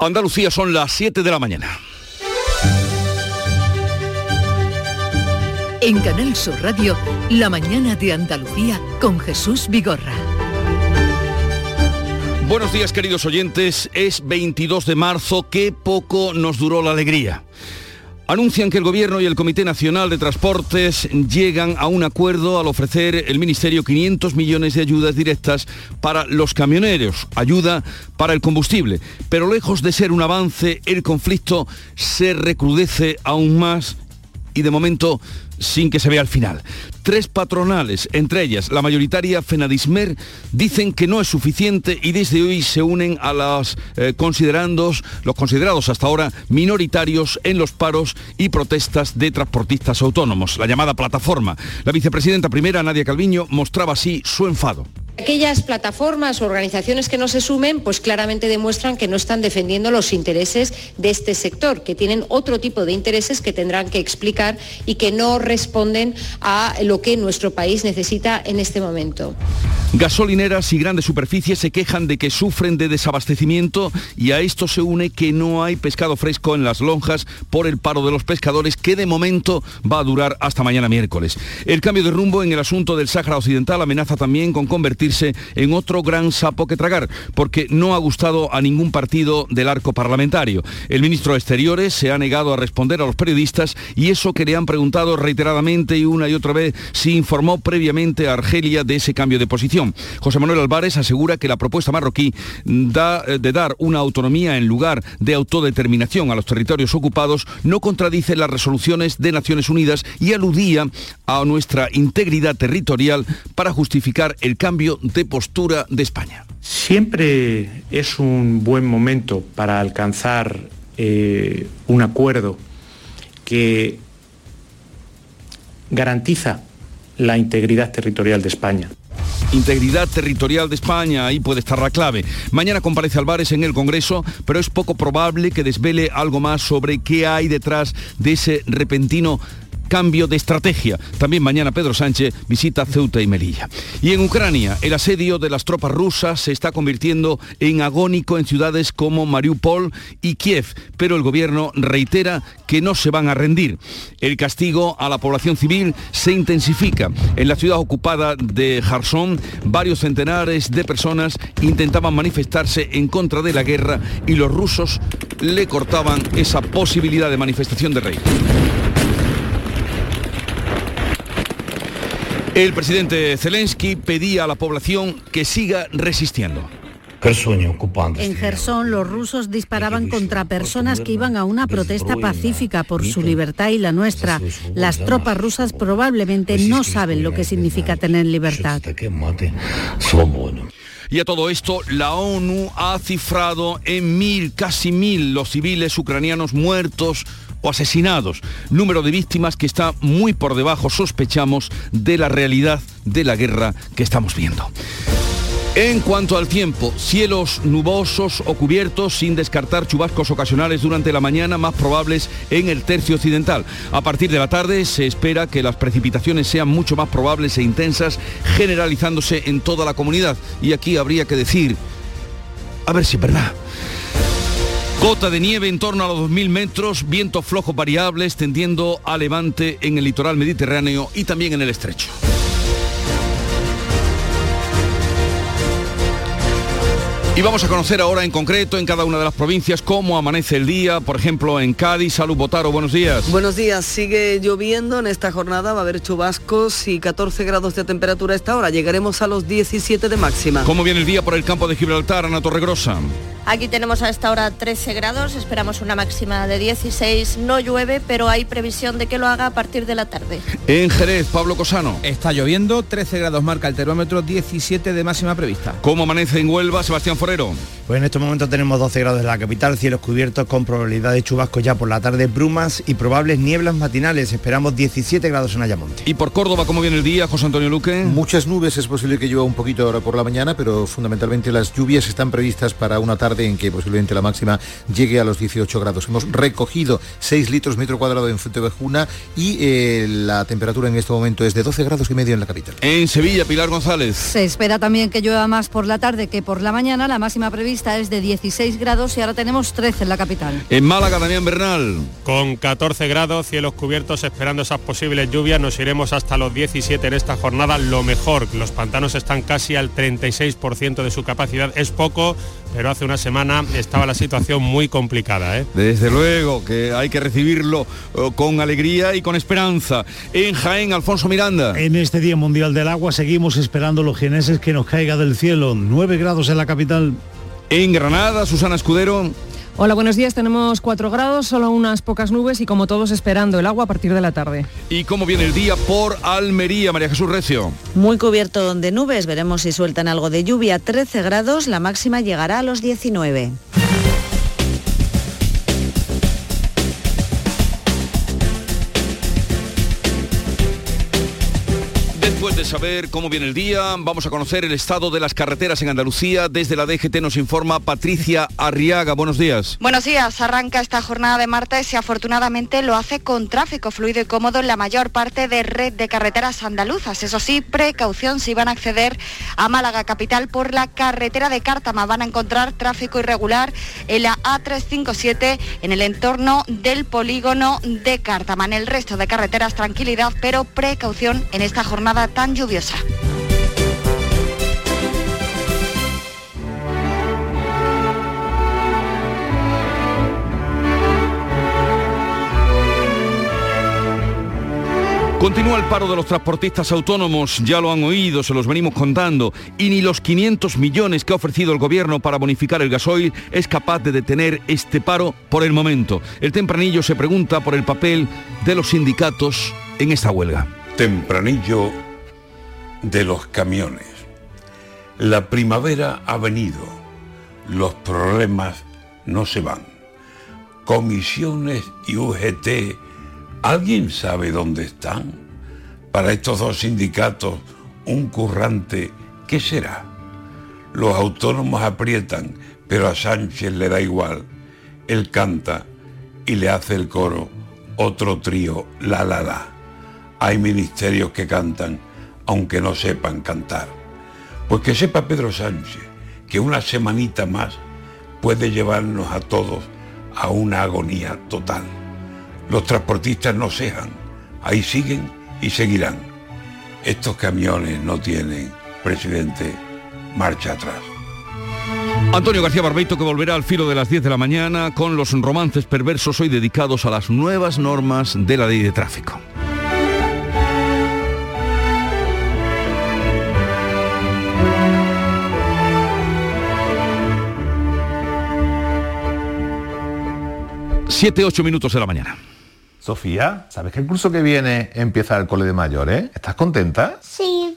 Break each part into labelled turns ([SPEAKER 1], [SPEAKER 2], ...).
[SPEAKER 1] Andalucía son las 7 de la mañana.
[SPEAKER 2] En Canal Sur Radio, La mañana de Andalucía con Jesús Vigorra.
[SPEAKER 1] Buenos días queridos oyentes, es 22 de marzo, qué poco nos duró la alegría. Anuncian que el Gobierno y el Comité Nacional de Transportes llegan a un acuerdo al ofrecer el Ministerio 500 millones de ayudas directas para los camioneros, ayuda para el combustible. Pero lejos de ser un avance, el conflicto se recrudece aún más y de momento sin que se vea el final. Tres patronales, entre ellas la mayoritaria Fenadismer, dicen que no es suficiente y desde hoy se unen a los eh, considerandos, los considerados hasta ahora minoritarios en los paros y protestas de transportistas autónomos, la llamada plataforma. La vicepresidenta primera, Nadia Calviño, mostraba así su enfado.
[SPEAKER 3] Aquellas plataformas o organizaciones que no se sumen, pues claramente demuestran que no están defendiendo los intereses de este sector, que tienen otro tipo de intereses que tendrán que explicar y que no responden a lo que nuestro país necesita en este momento.
[SPEAKER 1] Gasolineras y grandes superficies se quejan de que sufren de desabastecimiento y a esto se une que no hay pescado fresco en las lonjas por el paro de los pescadores que de momento va a durar hasta mañana miércoles. El cambio de rumbo en el asunto del Sáhara Occidental amenaza también con en otro gran sapo que tragar, porque no ha gustado a ningún partido del arco parlamentario. El ministro de Exteriores se ha negado a responder a los periodistas y eso que le han preguntado reiteradamente y una y otra vez si informó previamente a Argelia de ese cambio de posición. José Manuel Álvarez asegura que la propuesta marroquí eh, de dar una autonomía en lugar de autodeterminación a los territorios ocupados no contradice las resoluciones de Naciones Unidas y aludía a nuestra integridad territorial para justificar el cambio de postura de España.
[SPEAKER 4] Siempre es un buen momento para alcanzar eh, un acuerdo que garantiza la integridad territorial de España.
[SPEAKER 1] Integridad territorial de España, ahí puede estar la clave. Mañana comparece Álvarez en el Congreso, pero es poco probable que desvele algo más sobre qué hay detrás de ese repentino cambio de estrategia. También mañana Pedro Sánchez visita Ceuta y Melilla. Y en Ucrania, el asedio de las tropas rusas se está convirtiendo en agónico en ciudades como Mariupol y Kiev, pero el gobierno reitera que no se van a rendir. El castigo a la población civil se intensifica. En la ciudad ocupada de Kherson, varios centenares de personas intentaban manifestarse en contra de la guerra y los rusos le cortaban esa posibilidad de manifestación de rey. El presidente Zelensky pedía a la población que siga resistiendo.
[SPEAKER 5] En Gerson los rusos disparaban contra personas que iban a una protesta pacífica por su libertad y la nuestra. Las tropas rusas probablemente no saben lo que significa tener libertad.
[SPEAKER 1] Y a todo esto, la ONU ha cifrado en mil, casi mil, los civiles ucranianos muertos o asesinados. Número de víctimas que está muy por debajo, sospechamos, de la realidad de la guerra que estamos viendo. En cuanto al tiempo, cielos nubosos o cubiertos sin descartar chubascos ocasionales durante la mañana más probables en el tercio occidental. A partir de la tarde se espera que las precipitaciones sean mucho más probables e intensas, generalizándose en toda la comunidad. Y aquí habría que decir, a ver si es verdad. Cota de nieve en torno a los 2.000 metros, vientos flojos variables tendiendo a levante en el litoral mediterráneo y también en el estrecho. Y vamos a conocer ahora en concreto en cada una de las provincias cómo amanece el día, por ejemplo en Cádiz. Salud Botaro, buenos días.
[SPEAKER 6] Buenos días, sigue lloviendo en esta jornada, va a haber chubascos y 14 grados de temperatura a esta hora. Llegaremos a los 17 de máxima.
[SPEAKER 1] ¿Cómo viene el día por el campo de Gibraltar, Ana Torregrosa?
[SPEAKER 7] Aquí tenemos a esta hora 13 grados, esperamos una máxima de 16, no llueve, pero hay previsión de que lo haga a partir de la tarde.
[SPEAKER 1] En Jerez, Pablo Cosano.
[SPEAKER 8] Está lloviendo, 13 grados marca el termómetro, 17 de máxima prevista.
[SPEAKER 1] ¿Cómo amanece en Huelva, Sebastián Forero?
[SPEAKER 9] Pues en estos momentos tenemos 12 grados en la capital, cielos cubiertos con probabilidad de chubascos ya por la tarde, brumas y probables nieblas matinales. Esperamos 17 grados en Ayamonte.
[SPEAKER 1] ¿Y por Córdoba cómo viene el día, José Antonio Luque?
[SPEAKER 10] Muchas nubes, es posible que llueva un poquito ahora por la mañana, pero fundamentalmente las lluvias están previstas para una tarde en que posiblemente la máxima llegue a los 18 grados. Hemos recogido 6 litros metro cuadrado en Fuentevejuna y eh, la temperatura en este momento es de 12 grados y medio en la capital.
[SPEAKER 1] En Sevilla, Pilar González.
[SPEAKER 5] Se espera también que llueva más por la tarde que por la mañana. La máxima prevista prevista es de 16 grados y ahora tenemos 13 en la capital.
[SPEAKER 1] En Málaga, Damián Bernal.
[SPEAKER 11] Con 14 grados, cielos cubiertos, esperando esas posibles lluvias, nos iremos hasta los 17 en esta jornada. Lo mejor, los pantanos están casi al 36% de su capacidad. Es poco, pero hace una semana estaba la situación muy complicada. ¿eh?
[SPEAKER 1] Desde luego, que hay que recibirlo eh, con alegría y con esperanza. En Jaén, Alfonso Miranda.
[SPEAKER 12] En este Día Mundial del Agua seguimos esperando los geneses que nos caiga del cielo. 9 grados en la capital.
[SPEAKER 1] En Granada, Susana Escudero.
[SPEAKER 13] Hola, buenos días. Tenemos 4 grados, solo unas pocas nubes y como todos esperando el agua a partir de la tarde.
[SPEAKER 1] ¿Y cómo viene el día por Almería, María Jesús Recio?
[SPEAKER 14] Muy cubierto de nubes, veremos si sueltan algo de lluvia. 13 grados, la máxima llegará a los 19.
[SPEAKER 1] Saber cómo viene el día, vamos a conocer el estado de las carreteras en Andalucía. Desde la DGT nos informa Patricia Arriaga. Buenos días.
[SPEAKER 15] Buenos días. Arranca esta jornada de martes y afortunadamente lo hace con tráfico fluido y cómodo en la mayor parte de red de carreteras andaluzas. Eso sí, precaución si van a acceder a Málaga capital por la carretera de Cártama. Van a encontrar tráfico irregular en la A357 en el entorno del polígono de Cártama. En el resto de carreteras tranquilidad, pero precaución en esta jornada tan lluviosa.
[SPEAKER 1] Continúa el paro de los transportistas autónomos, ya lo han oído, se los venimos contando, y ni los 500 millones que ha ofrecido el gobierno para bonificar el gasoil es capaz de detener este paro por el momento. El tempranillo se pregunta por el papel de los sindicatos en esta huelga.
[SPEAKER 16] Tempranillo de los camiones. La primavera ha venido, los problemas no se van. Comisiones y UGT, ¿alguien sabe dónde están? Para estos dos sindicatos, un currante, ¿qué será? Los autónomos aprietan, pero a Sánchez le da igual. Él canta y le hace el coro otro trío, la la la. Hay ministerios que cantan aunque no sepan cantar. Pues que sepa Pedro Sánchez que una semanita más puede llevarnos a todos a una agonía total. Los transportistas no cejan, ahí siguen y seguirán. Estos camiones no tienen, presidente, marcha atrás.
[SPEAKER 1] Antonio García Barbeito que volverá al filo de las 10 de la mañana con los romances perversos hoy dedicados a las nuevas normas de la ley de tráfico. Siete, ocho minutos de la mañana.
[SPEAKER 17] Sofía, ¿sabes que el curso que viene empieza el cole de mayores? ¿Estás contenta?
[SPEAKER 18] Sí,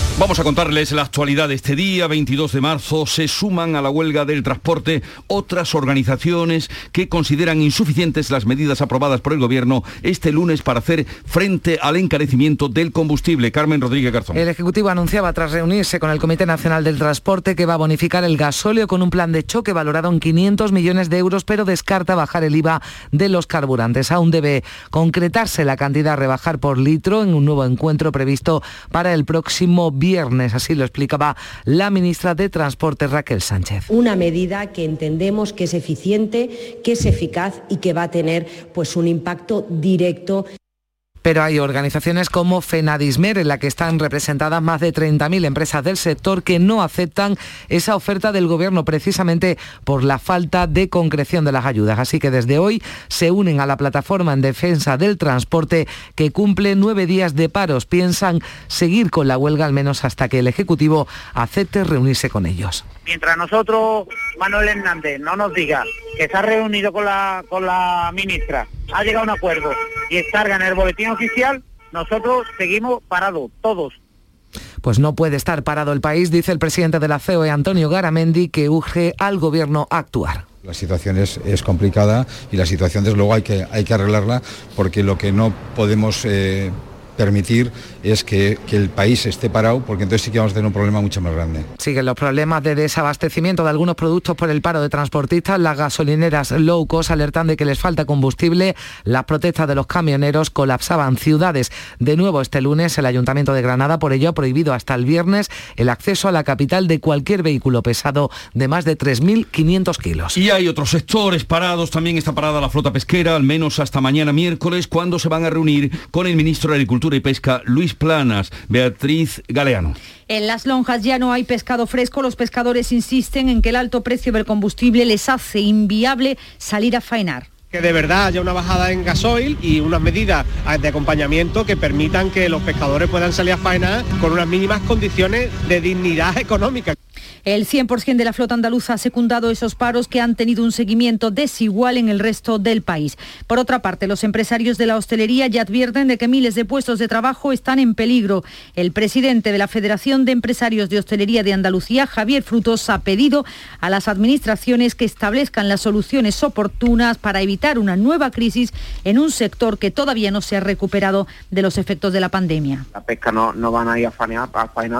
[SPEAKER 1] Vamos a contarles la actualidad este día, 22 de marzo. Se suman a la huelga del transporte otras organizaciones que consideran insuficientes las medidas aprobadas por el Gobierno este lunes para hacer frente al encarecimiento del combustible. Carmen Rodríguez Garzón.
[SPEAKER 19] El Ejecutivo anunciaba tras reunirse con el Comité Nacional del Transporte que va a bonificar el gasóleo con un plan de choque valorado en 500 millones de euros, pero descarta bajar el IVA de los carburantes. Aún debe concretarse la cantidad a rebajar por litro en un nuevo encuentro previsto para el próximo viernes, así lo explicaba la ministra de Transporte Raquel Sánchez.
[SPEAKER 20] Una medida que entendemos que es eficiente, que es eficaz y que va a tener pues un impacto directo
[SPEAKER 19] Pero hay organizaciones como Fenadismer, en la que están representadas más de 30.000 empresas del sector que no aceptan esa oferta del gobierno precisamente por la falta de concreción de las ayudas. Así que desde hoy se unen a la plataforma en defensa del transporte que cumple nueve días de paros. Piensan seguir con la huelga al menos hasta que el Ejecutivo acepte reunirse con ellos.
[SPEAKER 21] Mientras nosotros, Manuel Hernández, no nos diga que se ha reunido con la, con la ministra, ha llegado a un acuerdo y salga en el boletín oficial, nosotros seguimos parados, todos.
[SPEAKER 19] Pues no puede estar parado el país, dice el presidente de la COE, Antonio Garamendi, que urge al gobierno a actuar.
[SPEAKER 22] La situación es, es, complicada y la situación desde luego hay que, hay que arreglarla porque lo que no podemos eh, permitir es que, que, el país esté parado, porque entonces sí que vamos a tener un problema mucho más grande.
[SPEAKER 19] Siguen los problemas de desabastecimiento de algunos productos por el paro de transportistas. Las gasolineras low cost alertan de que les falta combustible. Las protestas de los camioneros colapsaban ciudades. De nuevo este lunes el Ayuntamiento de Granada por ello ha prohibido hasta el viernes el acceso a la capital de cualquier vehículo pesado de más de 3.500 kilos.
[SPEAKER 1] Y hay otros sectores parados. También está parada la flota pesquera, al menos hasta mañana miércoles, cuando se van a reunir con el ministro de Agricultura y Pesca, Luis Planas. Beatriz Galeano.
[SPEAKER 23] En las lonjas ya no hay pescado fresco. Los pescadores insisten en que el alto precio del combustible les hace inviable salir a faenar
[SPEAKER 11] que de verdad haya una bajada en gasoil y unas medidas de acompañamiento que permitan que los pescadores puedan salir a faenar con unas mínimas condiciones de dignidad económica.
[SPEAKER 23] El 100% de la flota andaluza ha secundado esos paros que han tenido un seguimiento desigual en el resto del país. Por otra parte, los empresarios de la hostelería ya advierten de que miles de puestos de trabajo están en peligro. El presidente de la Federación de Empresarios de Hostelería de Andalucía, Javier Frutos, ha pedido a las administraciones que establezcan las soluciones oportunas para evitar una nueva crisis en un sector que todavía no se ha recuperado de los efectos de la pandemia.
[SPEAKER 24] La pesca no, no van a ir a faenar,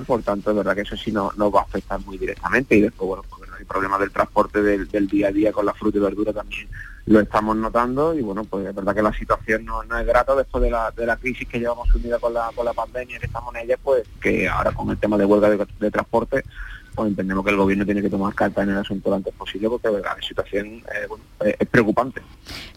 [SPEAKER 24] por tanto, es verdad que eso sí no, no va a afectar muy directamente y después, bueno, pues el problema del transporte del, día a día con la fruta y verdura también lo estamos notando y bueno, pues es verdad que la situación no, es grata después de la, de la crisis que llevamos unida con la, con la pandemia que estamos en ella, pues que ahora con el tema de huelga de transporte pues entendemos que el gobierno tiene que tomar carta en el asunto lo antes posible porque la situación eh, bueno, es preocupante.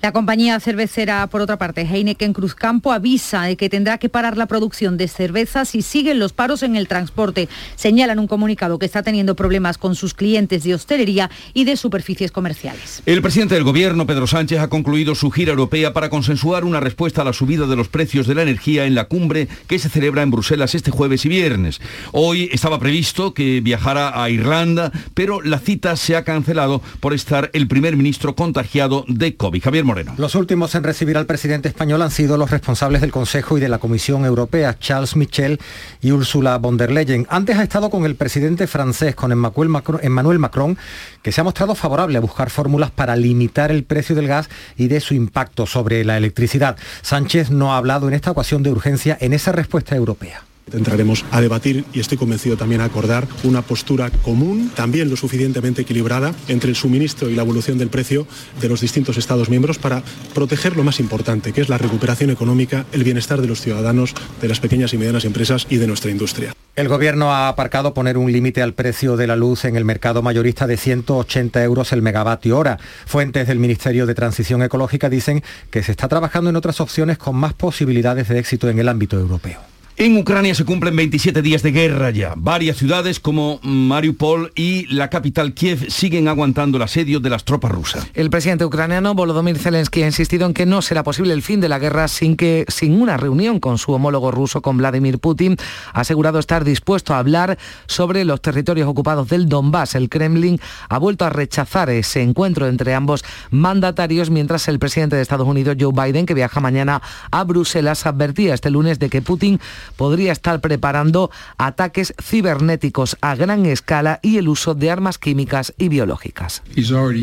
[SPEAKER 23] La compañía cervecera, por otra parte, Heineken Cruzcampo, avisa de que tendrá que parar la producción de cerveza si siguen los paros en el transporte. Señalan un comunicado que está teniendo problemas con sus clientes de hostelería y de superficies comerciales.
[SPEAKER 1] El presidente del gobierno, Pedro Sánchez, ha concluido su gira europea para consensuar una respuesta a la subida de los precios de la energía en la cumbre que se celebra en Bruselas este jueves y viernes. Hoy estaba previsto que viajara a Irlanda, pero la cita se ha cancelado por estar el primer ministro contagiado de COVID. Javier Moreno.
[SPEAKER 25] Los últimos en recibir al presidente español han sido los responsables del Consejo y de la Comisión Europea, Charles Michel y Ursula von der Leyen. Antes ha estado con el presidente francés, con Emmanuel Macron, que se ha mostrado favorable a buscar fórmulas para limitar el precio del gas y de su impacto sobre la electricidad. Sánchez no ha hablado en esta ocasión de urgencia en esa respuesta europea.
[SPEAKER 26] Entraremos a debatir y estoy convencido también a acordar una postura común, también lo suficientemente equilibrada, entre el suministro y la evolución del precio de los distintos Estados miembros para proteger lo más importante, que es la recuperación económica, el bienestar de los ciudadanos, de las pequeñas y medianas empresas y de nuestra industria.
[SPEAKER 25] El Gobierno ha aparcado poner un límite al precio de la luz en el mercado mayorista de 180 euros el megavatio hora. Fuentes del Ministerio de Transición Ecológica dicen que se está trabajando en otras opciones con más posibilidades de éxito en el ámbito europeo.
[SPEAKER 1] En Ucrania se cumplen 27 días de guerra ya. Varias ciudades como Mariupol y la capital Kiev siguen aguantando el asedio de las tropas rusas.
[SPEAKER 19] El presidente ucraniano Volodymyr Zelensky ha insistido en que no será posible el fin de la guerra sin que sin una reunión con su homólogo ruso con Vladimir Putin. Ha asegurado estar dispuesto a hablar sobre los territorios ocupados del Donbass. El Kremlin ha vuelto a rechazar ese encuentro entre ambos mandatarios mientras el presidente de Estados Unidos Joe Biden que viaja mañana a Bruselas advertía este lunes de que Putin podría estar preparando ataques cibernéticos a gran escala y el uso de armas químicas y biológicas.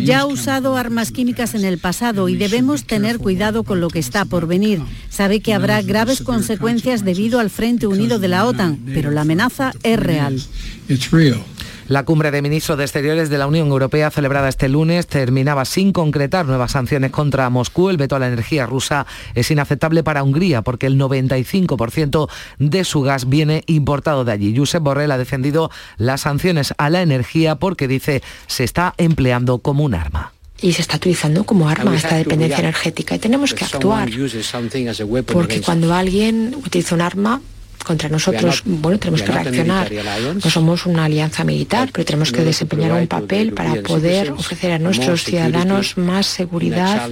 [SPEAKER 27] Ya ha usado armas químicas en el pasado y debemos tener cuidado con lo que está por venir. Sabe que habrá graves consecuencias debido al Frente Unido de la OTAN, pero la amenaza es real.
[SPEAKER 19] La cumbre de ministros de Exteriores de la Unión Europea celebrada este lunes terminaba sin concretar nuevas sanciones contra Moscú. El veto a la energía rusa es inaceptable para Hungría porque el 95% de su gas viene importado de allí. Josep Borrell ha defendido las sanciones a la energía porque dice se está empleando como un arma.
[SPEAKER 28] y se está utilizando como arma esta dependencia energética y tenemos que actuar porque cuando alguien utiliza un arma contra nosotros, bueno, tenemos que reaccionar. No somos una alianza militar, pero tenemos que desempeñar un papel para poder ofrecer a nuestros ciudadanos más seguridad.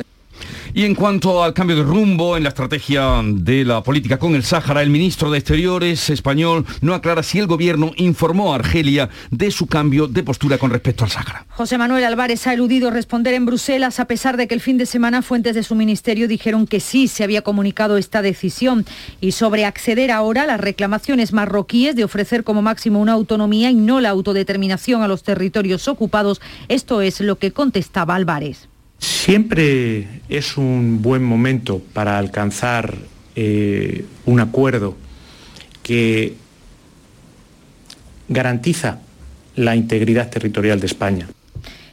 [SPEAKER 1] Y en cuanto al cambio de rumbo en la estrategia de la política con el Sáhara, el ministro de Exteriores español no aclara si el gobierno informó a Argelia de su cambio de postura con respecto al Sáhara.
[SPEAKER 23] José Manuel Álvarez ha eludido responder en Bruselas a pesar de que el fin de semana fuentes de su ministerio dijeron que sí se había comunicado esta decisión y sobre acceder ahora a las reclamaciones marroquíes de ofrecer como máximo una autonomía y no la autodeterminación a los territorios ocupados. Esto es lo que contestaba Álvarez.
[SPEAKER 4] Siempre es un buen momento para alcanzar eh, un acuerdo que garantiza la integridad territorial de España.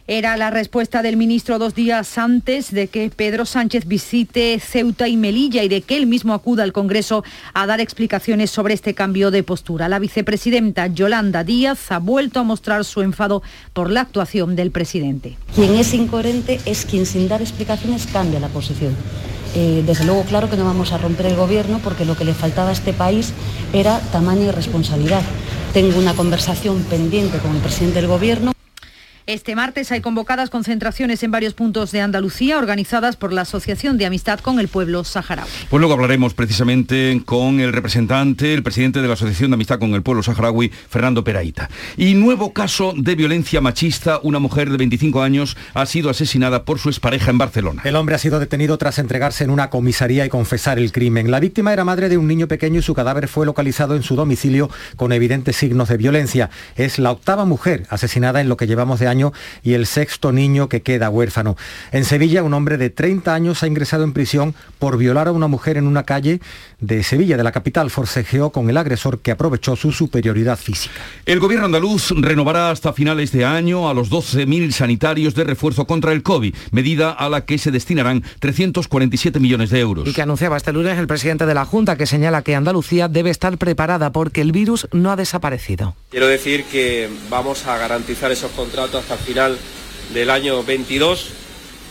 [SPEAKER 23] Era la respuesta del ministro dos días antes de que Pedro Sánchez visite Ceuta y Melilla y de que él mismo acuda al Congreso a dar explicaciones sobre este cambio de postura. La vicepresidenta Yolanda Díaz ha vuelto a mostrar su enfado por la actuación del presidente.
[SPEAKER 29] Quien es incoherente es quien sin dar explicaciones cambia la posición. Eh, desde luego, claro que no vamos a romper el gobierno porque lo que le faltaba a este país era tamaño y responsabilidad. Tengo una conversación pendiente con el presidente del gobierno.
[SPEAKER 23] Este martes hay convocadas concentraciones en varios puntos de Andalucía organizadas por la Asociación de Amistad con el Pueblo Saharaui.
[SPEAKER 1] Pues luego hablaremos precisamente con el representante, el presidente de la Asociación de Amistad con el Pueblo Saharaui, Fernando Peraita. Y nuevo caso de violencia machista. Una mujer de 25 años ha sido asesinada por su expareja en Barcelona.
[SPEAKER 25] El hombre ha sido detenido tras entregarse en una comisaría y confesar el crimen. La víctima era madre de un niño pequeño y su cadáver fue localizado en su domicilio con evidentes signos de violencia. Es la octava mujer asesinada en lo que llevamos de año y el sexto niño que queda huérfano. En Sevilla, un hombre de 30 años ha ingresado en prisión por violar a una mujer en una calle de Sevilla, de la capital. Forcejeó con el agresor que aprovechó su superioridad física.
[SPEAKER 1] El gobierno andaluz renovará hasta finales de año a los 12.000 sanitarios de refuerzo contra el COVID, medida a la que se destinarán 347 millones de euros.
[SPEAKER 19] Y que anunciaba este lunes el presidente de la Junta, que señala que Andalucía debe estar preparada porque el virus no ha desaparecido.
[SPEAKER 30] Quiero decir que vamos a garantizar esos contratos hasta el final del año 22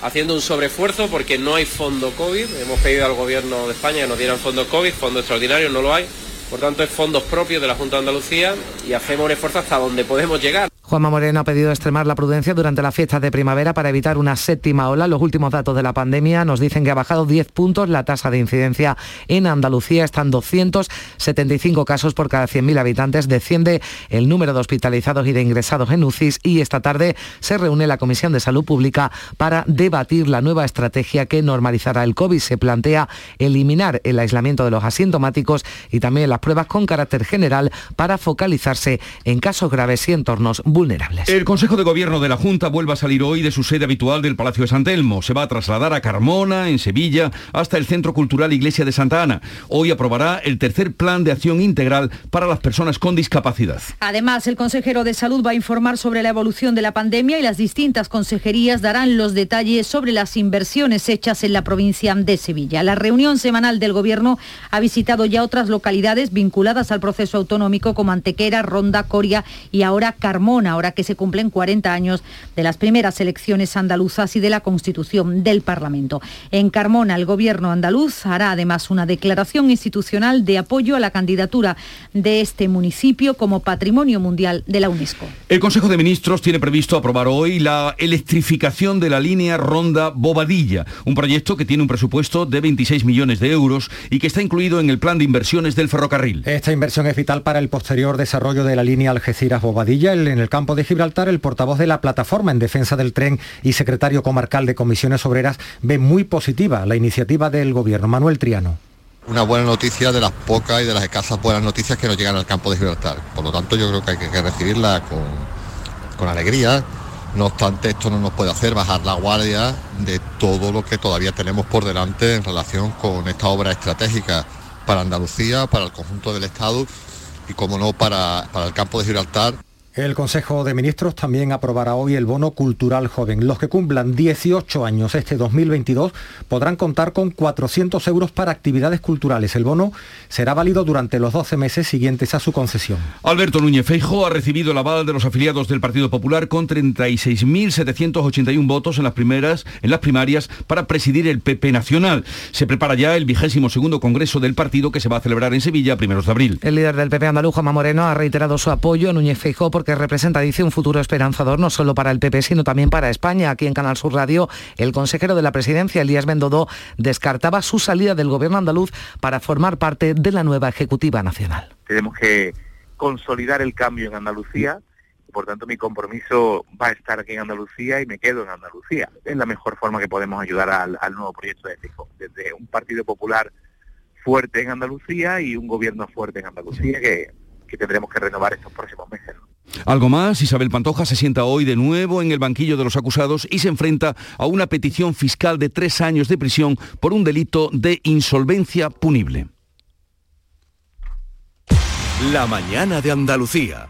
[SPEAKER 30] haciendo un sobreesfuerzo porque no hay fondo COVID. Hemos pedido al Gobierno de España que nos dieran fondo COVID, fondo extraordinario, no lo hay. Por tanto, es fondos propios de la Junta de Andalucía y hacemos un esfuerzo hasta donde podemos llegar.
[SPEAKER 19] Juanma Moreno ha pedido extremar la prudencia durante las fiestas de primavera para evitar una séptima ola. Los últimos datos de la pandemia nos dicen que ha bajado 10 puntos la tasa de incidencia en Andalucía. Están 275 casos por cada 100.000 habitantes. Desciende el número de hospitalizados y de ingresados en UCIs y esta tarde se reúne la Comisión de Salud Pública para debatir la nueva estrategia que normalizará el COVID. Se plantea eliminar el aislamiento de los asintomáticos y también las pruebas con carácter general para focalizarse en casos graves y entornos vulnerables.
[SPEAKER 1] El Consejo de Gobierno de la Junta vuelve a salir hoy de su sede habitual del Palacio de San Telmo. Se va a trasladar a Carmona, en Sevilla, hasta el Centro Cultural Iglesia de Santa Ana. Hoy aprobará el tercer plan de acción integral para las personas con discapacidad.
[SPEAKER 23] Además, el consejero de Salud va a informar sobre la evolución de la pandemia y las distintas consejerías darán los detalles sobre las inversiones hechas en la provincia de Sevilla. La reunión semanal del Gobierno ha visitado ya otras localidades vinculadas al proceso autonómico como Antequera, Ronda, Coria y ahora Carmona ahora que se cumplen 40 años de las primeras elecciones andaluzas y de la constitución del Parlamento. En Carmona, el gobierno andaluz hará además una declaración institucional de apoyo a la candidatura de este municipio como Patrimonio Mundial de la UNESCO.
[SPEAKER 1] El Consejo de Ministros tiene previsto aprobar hoy la electrificación de la línea Ronda Bobadilla, un proyecto que tiene un presupuesto de 26 millones de euros y que está incluido en el plan de inversiones del ferrocarril.
[SPEAKER 25] Esta inversión es vital para el posterior desarrollo de la línea Algeciras-Bobadilla en el campo de Gibraltar, el portavoz de la plataforma en defensa del tren y secretario comarcal de comisiones obreras ve muy positiva la iniciativa del gobierno. Manuel Triano
[SPEAKER 15] una buena noticia de las pocas y de las escasas buenas noticias que nos llegan al campo de Gibraltar. Por lo tanto, yo creo que hay que recibirla con, con alegría. No obstante, esto no nos puede hacer bajar la guardia de todo lo que todavía tenemos por delante en relación con esta obra estratégica para Andalucía, para el conjunto del Estado y, como no, para, para el campo de Gibraltar
[SPEAKER 25] El Consejo de Ministros también aprobará hoy el bono cultural joven. Los que cumplan 18 años este 2022 podrán contar con 400 euros para actividades culturales. El bono será válido durante los 12 meses siguientes a su concesión.
[SPEAKER 1] Alberto Núñez Feijo ha recibido el aval de los afiliados del Partido Popular con 36.781 votos en las primeras, en las primarias para presidir el PP Nacional. Se prepara ya el vigésimo segundo congreso del partido que se va a celebrar en Sevilla a primeros de abril.
[SPEAKER 19] El líder del PP andaluz, Juanma Moreno, ha reiterado su apoyo a Núñez Feijo por que representa, dice, un futuro esperanzador no solo para el PP, sino también para España. Aquí en Canal Sur Radio, el consejero de la presidencia, Elías Bendodó, descartaba su salida del gobierno andaluz para formar parte de la nueva Ejecutiva Nacional.
[SPEAKER 31] Tenemos que consolidar el cambio en Andalucía. Por tanto, mi compromiso va a estar aquí en Andalucía y me quedo en Andalucía. Es la mejor forma que podemos ayudar al, nuevo proyecto de Fijo. Desde un Partido Popular fuerte en Andalucía y un gobierno fuerte en Andalucía que, que tendremos que renovar estos próximos meses.
[SPEAKER 1] Algo más, Isabel Pantoja se sienta hoy de nuevo en el banquillo de los acusados y se enfrenta a una petición fiscal de tres años de prisión por un delito de insolvencia punible.
[SPEAKER 32] La mañana de Andalucía.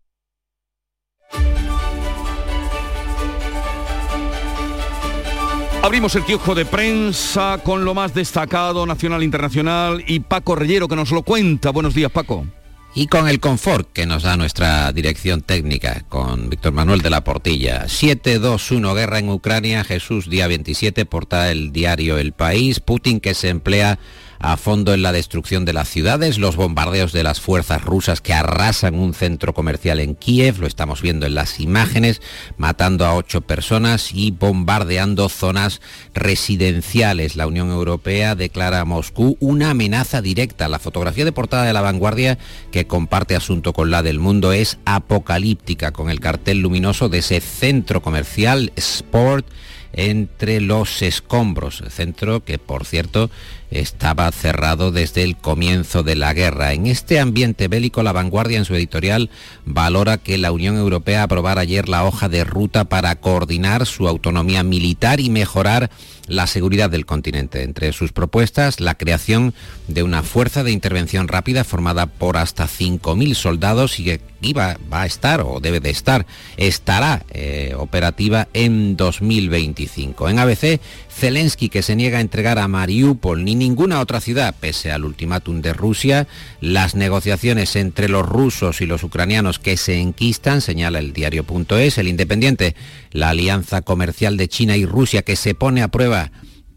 [SPEAKER 1] Abrimos el kiosco de prensa con lo más destacado nacional e internacional y Paco Reyero que nos lo cuenta. Buenos días, Paco.
[SPEAKER 33] Y con el confort que nos da nuestra dirección técnica, con Víctor Manuel de la Portilla. 721 guerra en Ucrania, Jesús día 27, porta el diario El País, Putin que se emplea a fondo en la destrucción de las ciudades, los bombardeos de las fuerzas rusas que arrasan un centro comercial en Kiev, lo estamos viendo en las imágenes, matando a ocho personas y bombardeando zonas residenciales. La Unión Europea declara a Moscú una amenaza directa. La fotografía de portada de la vanguardia que comparte asunto con la del mundo es apocalíptica, con el cartel luminoso de ese centro comercial Sport entre los escombros, centro que por cierto estaba cerrado desde el comienzo de la guerra. En este ambiente bélico, La Vanguardia en su editorial valora que la Unión Europea aprobara ayer la hoja de ruta para coordinar su autonomía militar y mejorar la seguridad del continente. Entre sus propuestas, la creación de una fuerza de intervención rápida formada por hasta 5.000 soldados y que iba, va a estar o debe de estar, estará eh, operativa en 2025. En ABC, Zelensky, que se niega a entregar a Mariupol ni ninguna otra ciudad, pese al ultimátum de Rusia, las negociaciones entre los rusos y los ucranianos que se enquistan, señala el diario.es, el Independiente, la alianza comercial de China y Rusia que se pone a prueba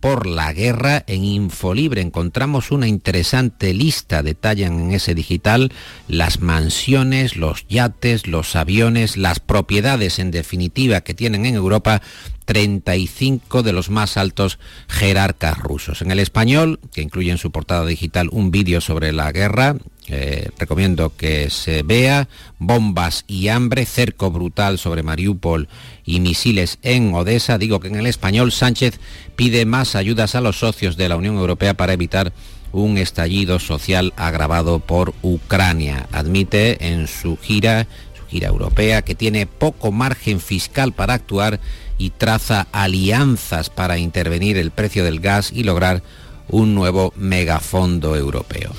[SPEAKER 33] por la guerra. En Infolibre encontramos una interesante lista, detallan en ese digital las mansiones, los yates, los aviones, las propiedades en definitiva que tienen en Europa 35 de los más altos jerarcas rusos. En el español, que incluye en su portada digital un vídeo sobre la guerra, eh, recomiendo que se vea bombas y hambre, cerco brutal sobre Mariupol y misiles en Odessa. Digo que en el español Sánchez pide más ayudas a los socios de la Unión Europea para evitar un estallido social agravado por Ucrania. Admite en su gira, su gira europea, que tiene poco margen fiscal para actuar y traza alianzas para intervenir el precio del gas y lograr un nuevo megafondo europeo.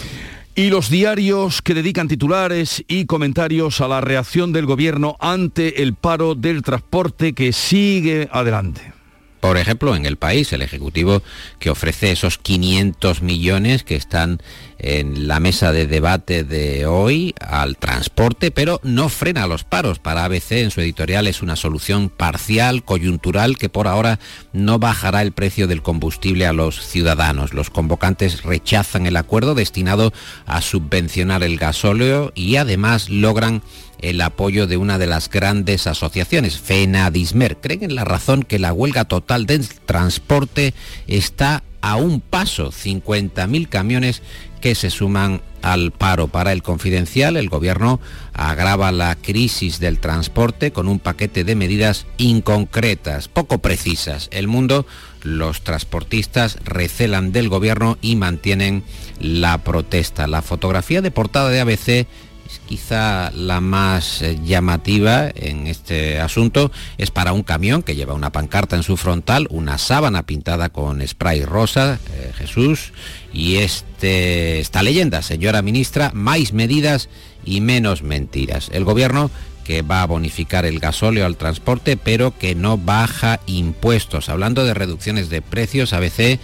[SPEAKER 1] Y los diarios que dedican titulares y comentarios a la reacción del gobierno ante el paro del transporte que sigue adelante.
[SPEAKER 33] Por ejemplo, en el país, el Ejecutivo que ofrece esos 500 millones que están en la mesa de debate de hoy al transporte, pero no frena los paros. Para ABC en su editorial es una solución parcial, coyuntural, que por ahora no bajará el precio del combustible a los ciudadanos. Los convocantes rechazan el acuerdo destinado a subvencionar el gasóleo y además logran el apoyo de una de las grandes asociaciones, FENADISMER. Creen en la razón que la huelga total del transporte está a un paso 50.000 camiones que se suman al paro. Para el confidencial, el gobierno agrava la crisis del transporte con un paquete de medidas inconcretas, poco precisas. El mundo, los transportistas recelan del gobierno y mantienen la protesta. La fotografía de portada de ABC quizá la más eh, llamativa en este asunto. Es para un camión que lleva una pancarta en su frontal, una sábana pintada con spray rosa, eh, Jesús, y este, esta leyenda, señora ministra, más medidas y menos mentiras. El gobierno que va a bonificar el gasóleo al transporte, pero que no baja impuestos. Hablando de reducciones de precios, ABC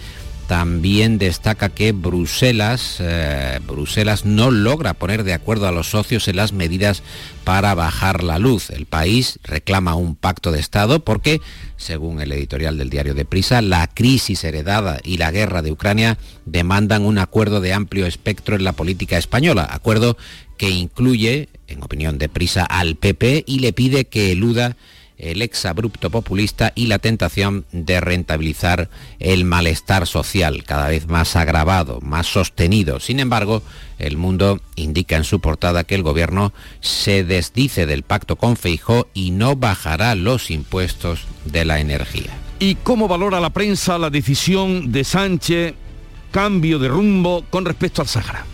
[SPEAKER 33] también destaca que Bruselas, eh, Bruselas no logra poner de acuerdo a los socios en las medidas para bajar la luz. El país reclama un pacto de Estado porque, según el editorial del diario de Prisa, la crisis heredada y la guerra de Ucrania demandan un acuerdo de amplio espectro en la política española, acuerdo que incluye, en opinión de Prisa, al PP y le pide que eluda el exabrupto populista y la tentación de rentabilizar el malestar social, cada vez más agravado, más sostenido. Sin embargo, el mundo indica en su portada que el gobierno se desdice del pacto con Feijó y no bajará los impuestos de la energía.
[SPEAKER 1] ¿Y cómo valora la prensa la decisión de Sánchez, cambio de rumbo con respecto al Sáhara?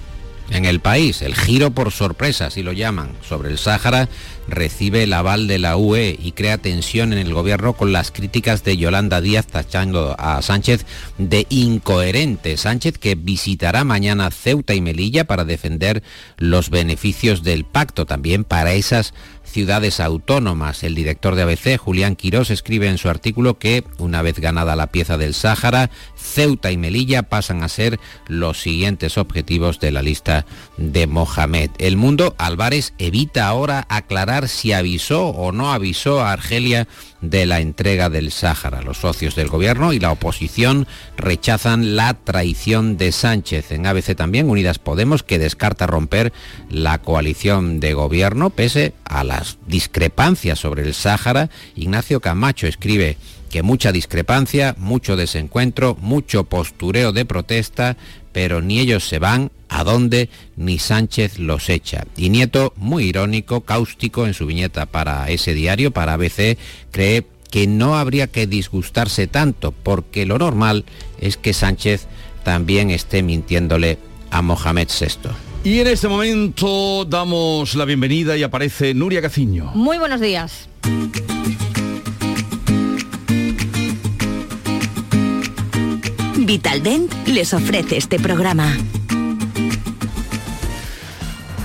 [SPEAKER 33] En el país, el giro por sorpresa, si lo llaman, sobre el Sáhara recibe el aval de la UE y crea tensión en el gobierno con las críticas de Yolanda Díaz tachando a Sánchez de incoherente. Sánchez que visitará mañana Ceuta y Melilla para defender los beneficios del pacto también para esas ciudades autónomas. El director de ABC, Julián Quirós, escribe en su artículo que, una vez ganada la pieza del Sáhara, Ceuta y Melilla pasan a ser los siguientes objetivos de la lista de Mohamed. El mundo, Álvarez, evita ahora aclarar si avisó o no avisó a Argelia de la entrega del Sáhara. Los socios del gobierno y la oposición rechazan la traición de Sánchez. En ABC también, Unidas Podemos, que descarta romper la coalición de gobierno pese a las discrepancias sobre el Sáhara. Ignacio Camacho escribe que mucha discrepancia, mucho desencuentro, mucho postureo de protesta, pero ni ellos se van a dónde ni Sánchez los echa. Y Nieto, muy irónico, cáustico en su viñeta para ese diario, para ABC, cree que no habría que disgustarse tanto, porque lo normal es que Sánchez también esté mintiéndole a Mohamed VI.
[SPEAKER 1] Y en este momento damos la bienvenida y aparece Nuria Caciño.
[SPEAKER 34] Muy buenos días.
[SPEAKER 35] Vitaldent les ofrece este programa.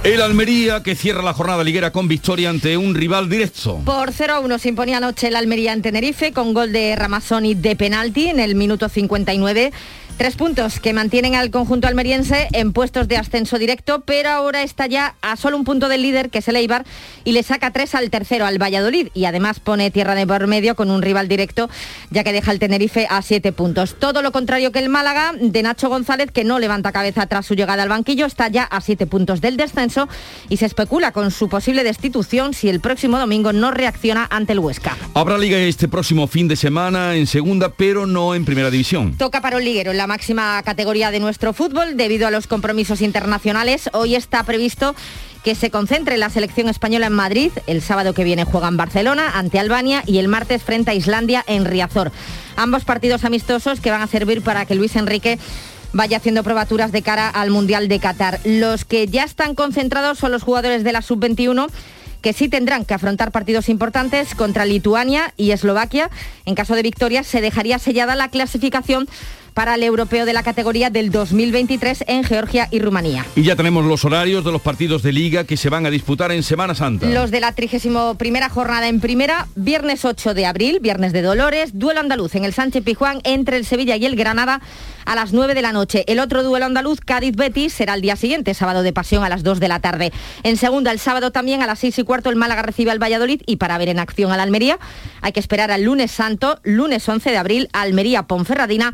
[SPEAKER 1] El Almería que cierra la jornada liguera con victoria ante un rival directo.
[SPEAKER 34] Por 0 a 1 se imponía anoche el Almería en Tenerife con gol de Ramazzoni de penalti en el minuto 59 Tres puntos que mantienen al conjunto almeriense en puestos de ascenso directo, pero ahora está ya a solo un punto del líder, que es el Eibar, y le saca tres al tercero, al Valladolid, y además pone tierra de por medio con un rival directo, ya que deja el Tenerife a siete puntos. Todo lo contrario que el Málaga, de Nacho González, que no levanta cabeza tras su llegada al banquillo, está ya a siete puntos del descenso y se especula con su posible destitución si el próximo domingo no reacciona ante el Huesca.
[SPEAKER 1] Habrá liga este próximo fin de semana en segunda, pero no en primera división.
[SPEAKER 34] Toca para un liguero la máxima categoría de nuestro fútbol debido a los compromisos internacionales. Hoy está previsto que se concentre la selección española en Madrid. El sábado que viene juega en Barcelona ante Albania y el martes frente a Islandia en Riazor. Ambos partidos amistosos que van a servir para que Luis Enrique vaya haciendo probaturas de cara al Mundial de Qatar. Los que ya están concentrados son los jugadores de la Sub-21 que sí tendrán que afrontar partidos importantes contra Lituania y Eslovaquia. En caso de victoria se dejaría sellada la clasificación para el europeo de la categoría del 2023 en Georgia y Rumanía.
[SPEAKER 1] Y ya tenemos los horarios de los partidos de liga que se van a disputar en Semana Santa.
[SPEAKER 34] Los de la 31 jornada en primera, viernes 8 de abril, viernes de Dolores, duelo andaluz en el Sánchez Pijuán entre el Sevilla y el Granada a las 9 de la noche. El otro duelo andaluz, Cádiz-Betis, será el día siguiente, sábado de pasión a las 2 de la tarde. En segunda, el sábado también a las 6 y cuarto, el Málaga recibe al Valladolid y para ver en acción al Almería hay que esperar al lunes santo, lunes 11 de abril, Almería-Ponferradina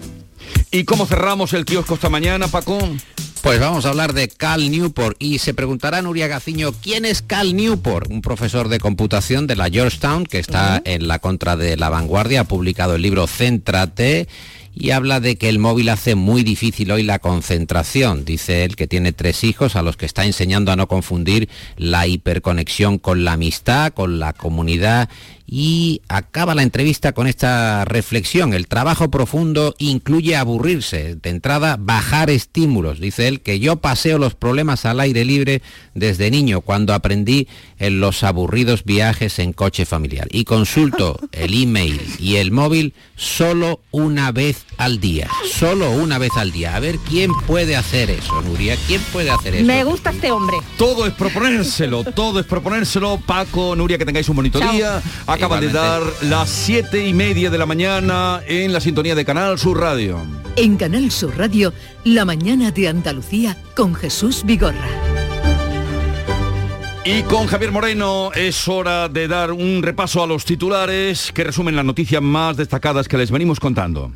[SPEAKER 1] ¿Y cómo cerramos el kiosco esta mañana, Paco?
[SPEAKER 33] Pues vamos a hablar de Cal Newport y se preguntará Nuria Gaciño, ¿quién es Cal Newport? Un profesor de computación de la Georgetown que está en la contra de la vanguardia, ha publicado el libro Céntrate y habla de que el móvil hace muy difícil hoy la concentración. Dice él que tiene tres hijos a los que está enseñando a no confundir la hiperconexión con la amistad, con la comunidad y acaba la entrevista con esta reflexión. El trabajo profundo incluye aburrirse. De entrada, bajar estímulos. Dice él que yo paseo los problemas al aire libre desde niño, cuando aprendí en los aburridos viajes en coche familiar. Y consulto el email y el móvil solo una vez al día. Solo una vez al día. A ver quién puede hacer eso, Nuria. ¿Quién puede hacer eso?
[SPEAKER 36] Me gusta este hombre.
[SPEAKER 1] Todo es proponérselo, todo es proponérselo. Paco, Nuria, que tengáis un bonito día. Acaba de dar las siete y media de la mañana en la sintonía de Canal Sur Radio.
[SPEAKER 37] En Canal Sur Radio, la mañana de Andalucía con Jesús Vigorra.
[SPEAKER 1] Y con Javier Moreno es hora de dar un repaso a los titulares que resumen las noticias más destacadas que les venimos contando.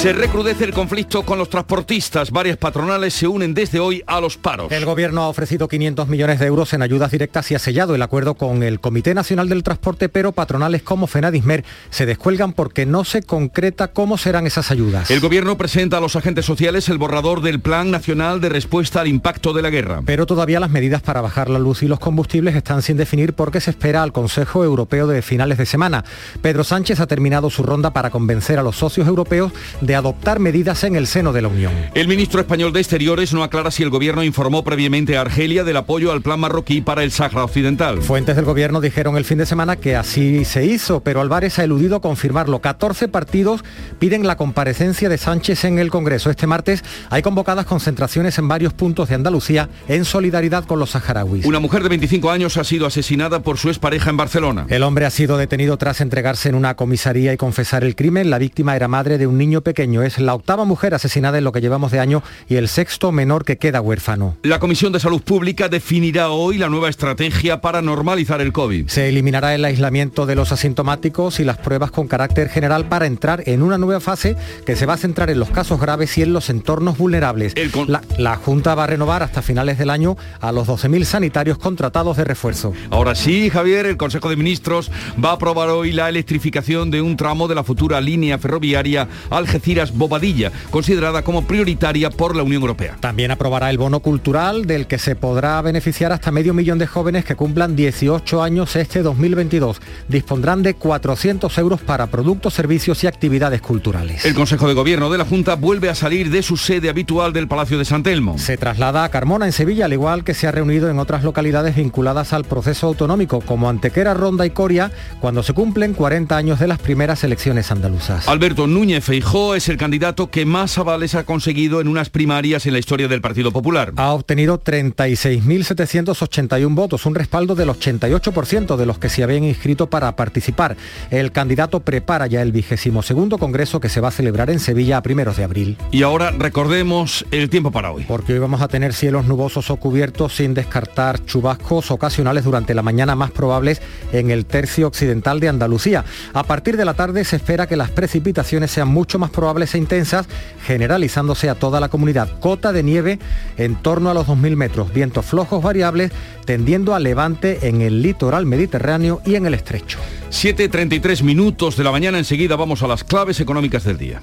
[SPEAKER 1] Se recrudece el conflicto con los transportistas. Varias patronales se unen desde hoy a los paros.
[SPEAKER 25] El gobierno ha ofrecido 500 millones de euros en ayudas directas y ha sellado el acuerdo con el Comité Nacional del Transporte, pero patronales como Fenadismer se descuelgan porque no se concreta cómo serán esas ayudas.
[SPEAKER 1] El gobierno presenta a los agentes sociales el borrador del Plan Nacional de Respuesta al Impacto de la Guerra.
[SPEAKER 25] Pero todavía las medidas para bajar la luz y los combustibles están sin definir porque se espera al Consejo Europeo de finales de semana. Pedro Sánchez ha terminado su ronda para convencer a los socios europeos de adoptar medidas en el seno de la Unión.
[SPEAKER 1] El ministro español de Exteriores no aclara si el gobierno informó previamente a Argelia del apoyo al plan marroquí para el Sáhara Occidental.
[SPEAKER 25] Fuentes del gobierno dijeron el fin de semana que así se hizo, pero Álvarez ha eludido confirmarlo. 14 partidos piden la comparecencia de Sánchez en el Congreso. Este martes hay convocadas concentraciones en varios puntos de Andalucía en solidaridad con los saharauis.
[SPEAKER 1] Una mujer de 25 años ha sido asesinada por su expareja en Barcelona.
[SPEAKER 25] El hombre ha sido detenido tras entregarse en una comisaría y confesar el crimen. La víctima era madre de un niño pequeño es la octava mujer asesinada en lo que llevamos de año y el sexto menor que queda huérfano.
[SPEAKER 1] La Comisión de Salud Pública definirá hoy la nueva estrategia para normalizar el COVID.
[SPEAKER 25] Se eliminará el aislamiento de los asintomáticos y las pruebas con carácter general para entrar en una nueva fase que se va a centrar en los casos graves y en los entornos vulnerables. La, la Junta va a renovar hasta finales del año a los 12.000 sanitarios contratados de refuerzo.
[SPEAKER 1] Ahora sí, Javier, el Consejo de Ministros va a aprobar hoy la electrificación de un tramo de la futura línea ferroviaria Algeciras Bobadilla, considerada como prioritaria por la Unión Europea.
[SPEAKER 25] También aprobará el bono cultural del que se podrá beneficiar hasta medio millón de jóvenes que cumplan 18 años este 2022. Dispondrán de 400 euros para productos, servicios y actividades culturales.
[SPEAKER 1] El Consejo de Gobierno de la Junta vuelve a salir de su sede habitual del Palacio de San Telmo.
[SPEAKER 25] Se traslada a Carmona, en Sevilla, al igual que se ha reunido en otras localidades vinculadas al proceso autonómico, como Antequera, Ronda y Coria, cuando se cumplen 40 años de las primeras elecciones andaluzas.
[SPEAKER 1] Alberto Núñez Feijó es el candidato que más avales ha conseguido en unas primarias en la historia del Partido Popular.
[SPEAKER 25] Ha obtenido 36.781 votos, un respaldo del 88% de los que se habían inscrito para participar. El candidato prepara ya el vigésimo segundo congreso que se va a celebrar en Sevilla a primeros de abril.
[SPEAKER 1] Y ahora recordemos el tiempo para hoy.
[SPEAKER 25] Porque hoy vamos a tener cielos nubosos o cubiertos sin descartar chubascos ocasionales durante la mañana más probables en el tercio occidental de Andalucía. A partir de la tarde se espera que las precipitaciones sean mucho más probables e intensas, generalizándose a toda la comunidad. Cota de nieve en torno a los 2.000 metros, vientos flojos variables tendiendo a levante en el litoral mediterráneo y en el estrecho.
[SPEAKER 1] 7.33 minutos de la mañana, enseguida vamos a las claves económicas del día.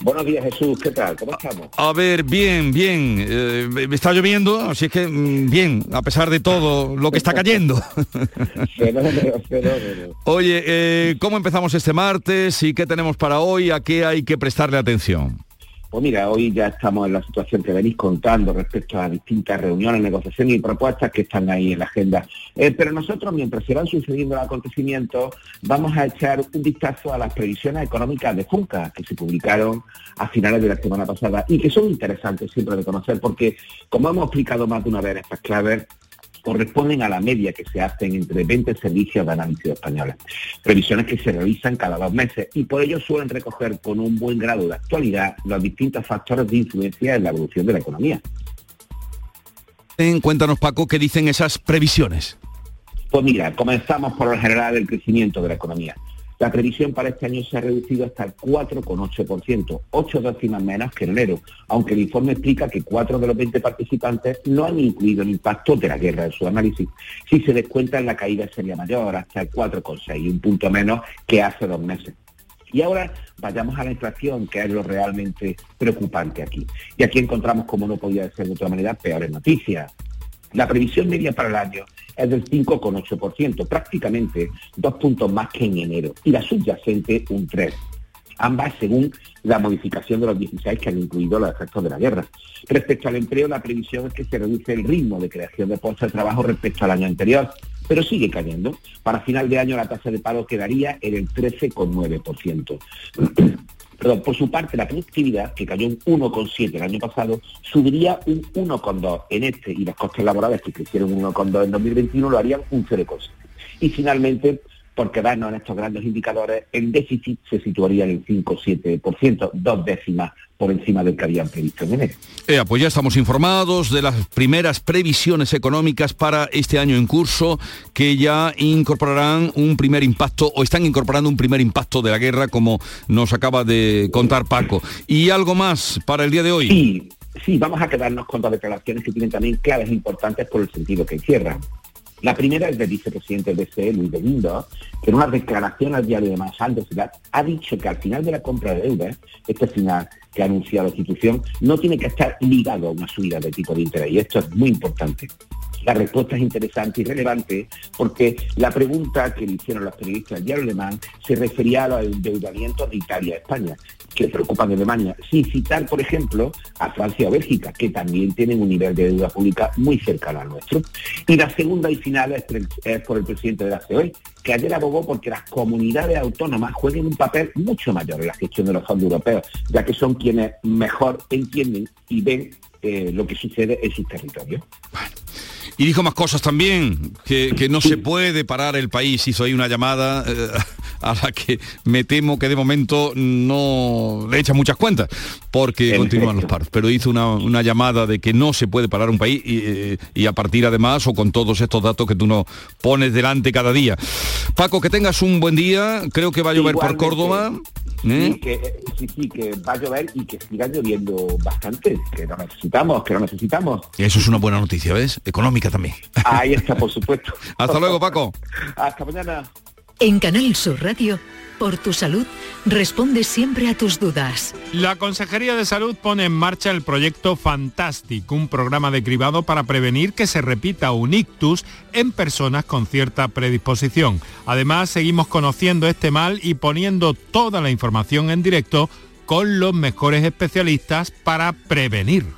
[SPEAKER 38] Buenos días Jesús, ¿qué tal? ¿Cómo estamos?
[SPEAKER 1] A ver, bien, bien. Eh, está lloviendo, así es que mm, bien, a pesar de todo lo que está cayendo. Oye, eh, ¿cómo empezamos este martes y qué tenemos para hoy? ¿A qué hay que prestarle atención?
[SPEAKER 38] Pues mira, hoy ya estamos en la situación que venís contando respecto a distintas reuniones, negociaciones y propuestas que están ahí en la agenda. Eh, pero nosotros, mientras se van sucediendo los acontecimientos, vamos a echar un vistazo a las previsiones económicas de Funca, que se publicaron a finales de la semana pasada y que son interesantes siempre de conocer, porque como hemos explicado más de una vez en estas claves, corresponden a la media que se hacen entre 20 servicios de análisis españoles. Previsiones que se realizan cada dos meses y por ello suelen recoger con un buen grado de actualidad los distintos factores de influencia en la evolución de la economía.
[SPEAKER 1] Cuéntanos, Paco, ¿qué dicen esas previsiones?
[SPEAKER 38] Pues mira, comenzamos por lo general el crecimiento de la economía. La previsión para este año se ha reducido hasta el 4,8%, ocho décimas menos que en enero, aunque el informe explica que cuatro de los 20 participantes no han incluido el impacto de la guerra en su análisis. Si se descuenta, la caída sería mayor, hasta el 4,6, un punto menos que hace dos meses. Y ahora vayamos a la inflación, que es lo realmente preocupante aquí. Y aquí encontramos, como no podía ser de otra manera, peores noticias. La previsión media para el año es del 5,8%, prácticamente dos puntos más que en enero, y la subyacente un 3%. Ambas según la modificación de los 16 que han incluido los efectos de la guerra. Respecto al empleo, la previsión es que se reduce el ritmo de creación de puestos de trabajo respecto al año anterior, pero sigue cayendo. Para final de año la tasa de paro quedaría en el 13,9%. Por su parte, la productividad, que cayó un 1,7 el año pasado, subiría un 1,2 en este y los costes laborales que crecieron un 1,2 en 2021 lo harían un 0,7. Y finalmente, por quedarnos en estos grandes indicadores, el déficit se situaría en el 5,7%, dos décimas por encima del que habían previsto en enero.
[SPEAKER 1] pues ya estamos informados de las primeras previsiones económicas para este año en curso, que ya incorporarán un primer impacto, o están incorporando un primer impacto de la guerra, como nos acaba de contar Paco. ¿Y algo más para el día de hoy?
[SPEAKER 38] Sí, sí, vamos a quedarnos con dos declaraciones que tienen también claves importantes por el sentido que encierran. La primera es del vicepresidente del BCE, Luis de que en una declaración al diario de Mansaldo ha dicho que al final de la compra de deuda, este final que ha anunciado la institución, no tiene que estar ligado a una subida de tipo de interés. Y esto es muy importante. La respuesta es interesante y relevante porque la pregunta que le hicieron los periodistas diario alemán se refería a los endeudamientos de Italia a España que preocupan a Alemania, sin citar, por ejemplo, a Francia o Bélgica, que también tienen un nivel de deuda pública muy cercano al nuestro. Y la segunda y final es, por el presidente de la COE, que ayer abogó porque las comunidades autónomas jueguen un papel mucho mayor en la gestión de los fondos europeos, ya que son quienes mejor entienden y ven eh, lo que sucede en sus territorios.
[SPEAKER 1] Y dijo más cosas también, que, no se puede parar el país. Hizo ahí una llamada eh, a la que me temo que de momento no le echa muchas cuentas, porque continúan los paros. Pero hizo una, llamada de que no se puede parar un país y, y, a partir además, o con todos estos datos que tú nos pones delante cada día. Paco, que tengas un buen día. Creo que va a llover por Córdoba.
[SPEAKER 38] ¿Eh? que, sí, sí, que va a llover y que siga lloviendo bastante, que lo necesitamos, que lo necesitamos.
[SPEAKER 1] Eso es una buena noticia, ¿ves? Económica también.
[SPEAKER 38] Ahí está, por supuesto.
[SPEAKER 1] Hasta luego, Paco.
[SPEAKER 38] Hasta mañana.
[SPEAKER 37] En Canal Sur Radio por tu salud, responde siempre a tus dudas.
[SPEAKER 39] La Consejería de Salud pone en marcha el proyecto Fantastic, un programa de cribado para prevenir que se repita un ictus en personas con cierta predisposición. Además, seguimos conociendo este mal y poniendo toda la información en directo con los mejores especialistas para prevenir.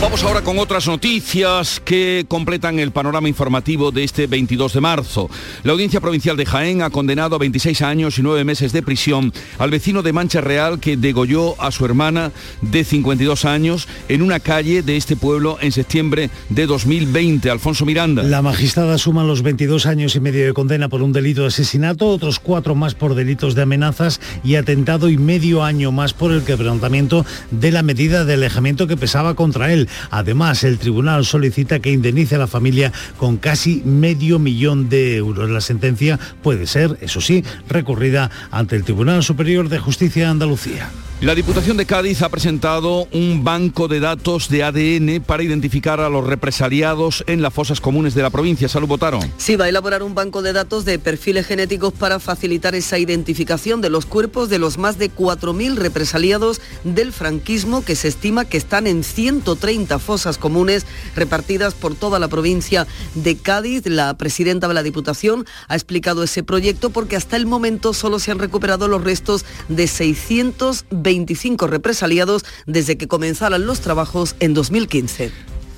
[SPEAKER 1] Vamos ahora con otras noticias que completan el panorama informativo de este 22 de marzo. La Audiencia Provincial de Jaén ha condenado a 26 años y 9 meses de prisión al vecino de Mancha Real que degolló a su hermana de 52 años en una calle de este pueblo en septiembre de 2020. Alfonso Miranda.
[SPEAKER 40] La magistrada suma los 22 años y medio de condena por un delito de asesinato, otros cuatro más por delitos de amenazas y atentado y medio año más por el quebrantamiento de la medida de alejamiento que pesaba contra él. Además, el tribunal solicita que indemnice a la familia con casi medio millón de euros. La sentencia puede ser, eso sí, recurrida ante el Tribunal Superior de Justicia de Andalucía.
[SPEAKER 1] La Diputación de Cádiz ha presentado un banco de datos de ADN para identificar a los represaliados en las fosas comunes de la provincia. Salud, votaron.
[SPEAKER 41] Sí, va a elaborar un banco de datos de perfiles genéticos para facilitar esa identificación de los cuerpos de los más de 4.000 represaliados del franquismo que se estima que están en 130 fosas comunes repartidas por toda la provincia de Cádiz. La presidenta de la Diputación ha explicado ese proyecto porque hasta el momento solo se han recuperado los restos de 620 25 represaliados desde que comenzaran los trabajos en 2015.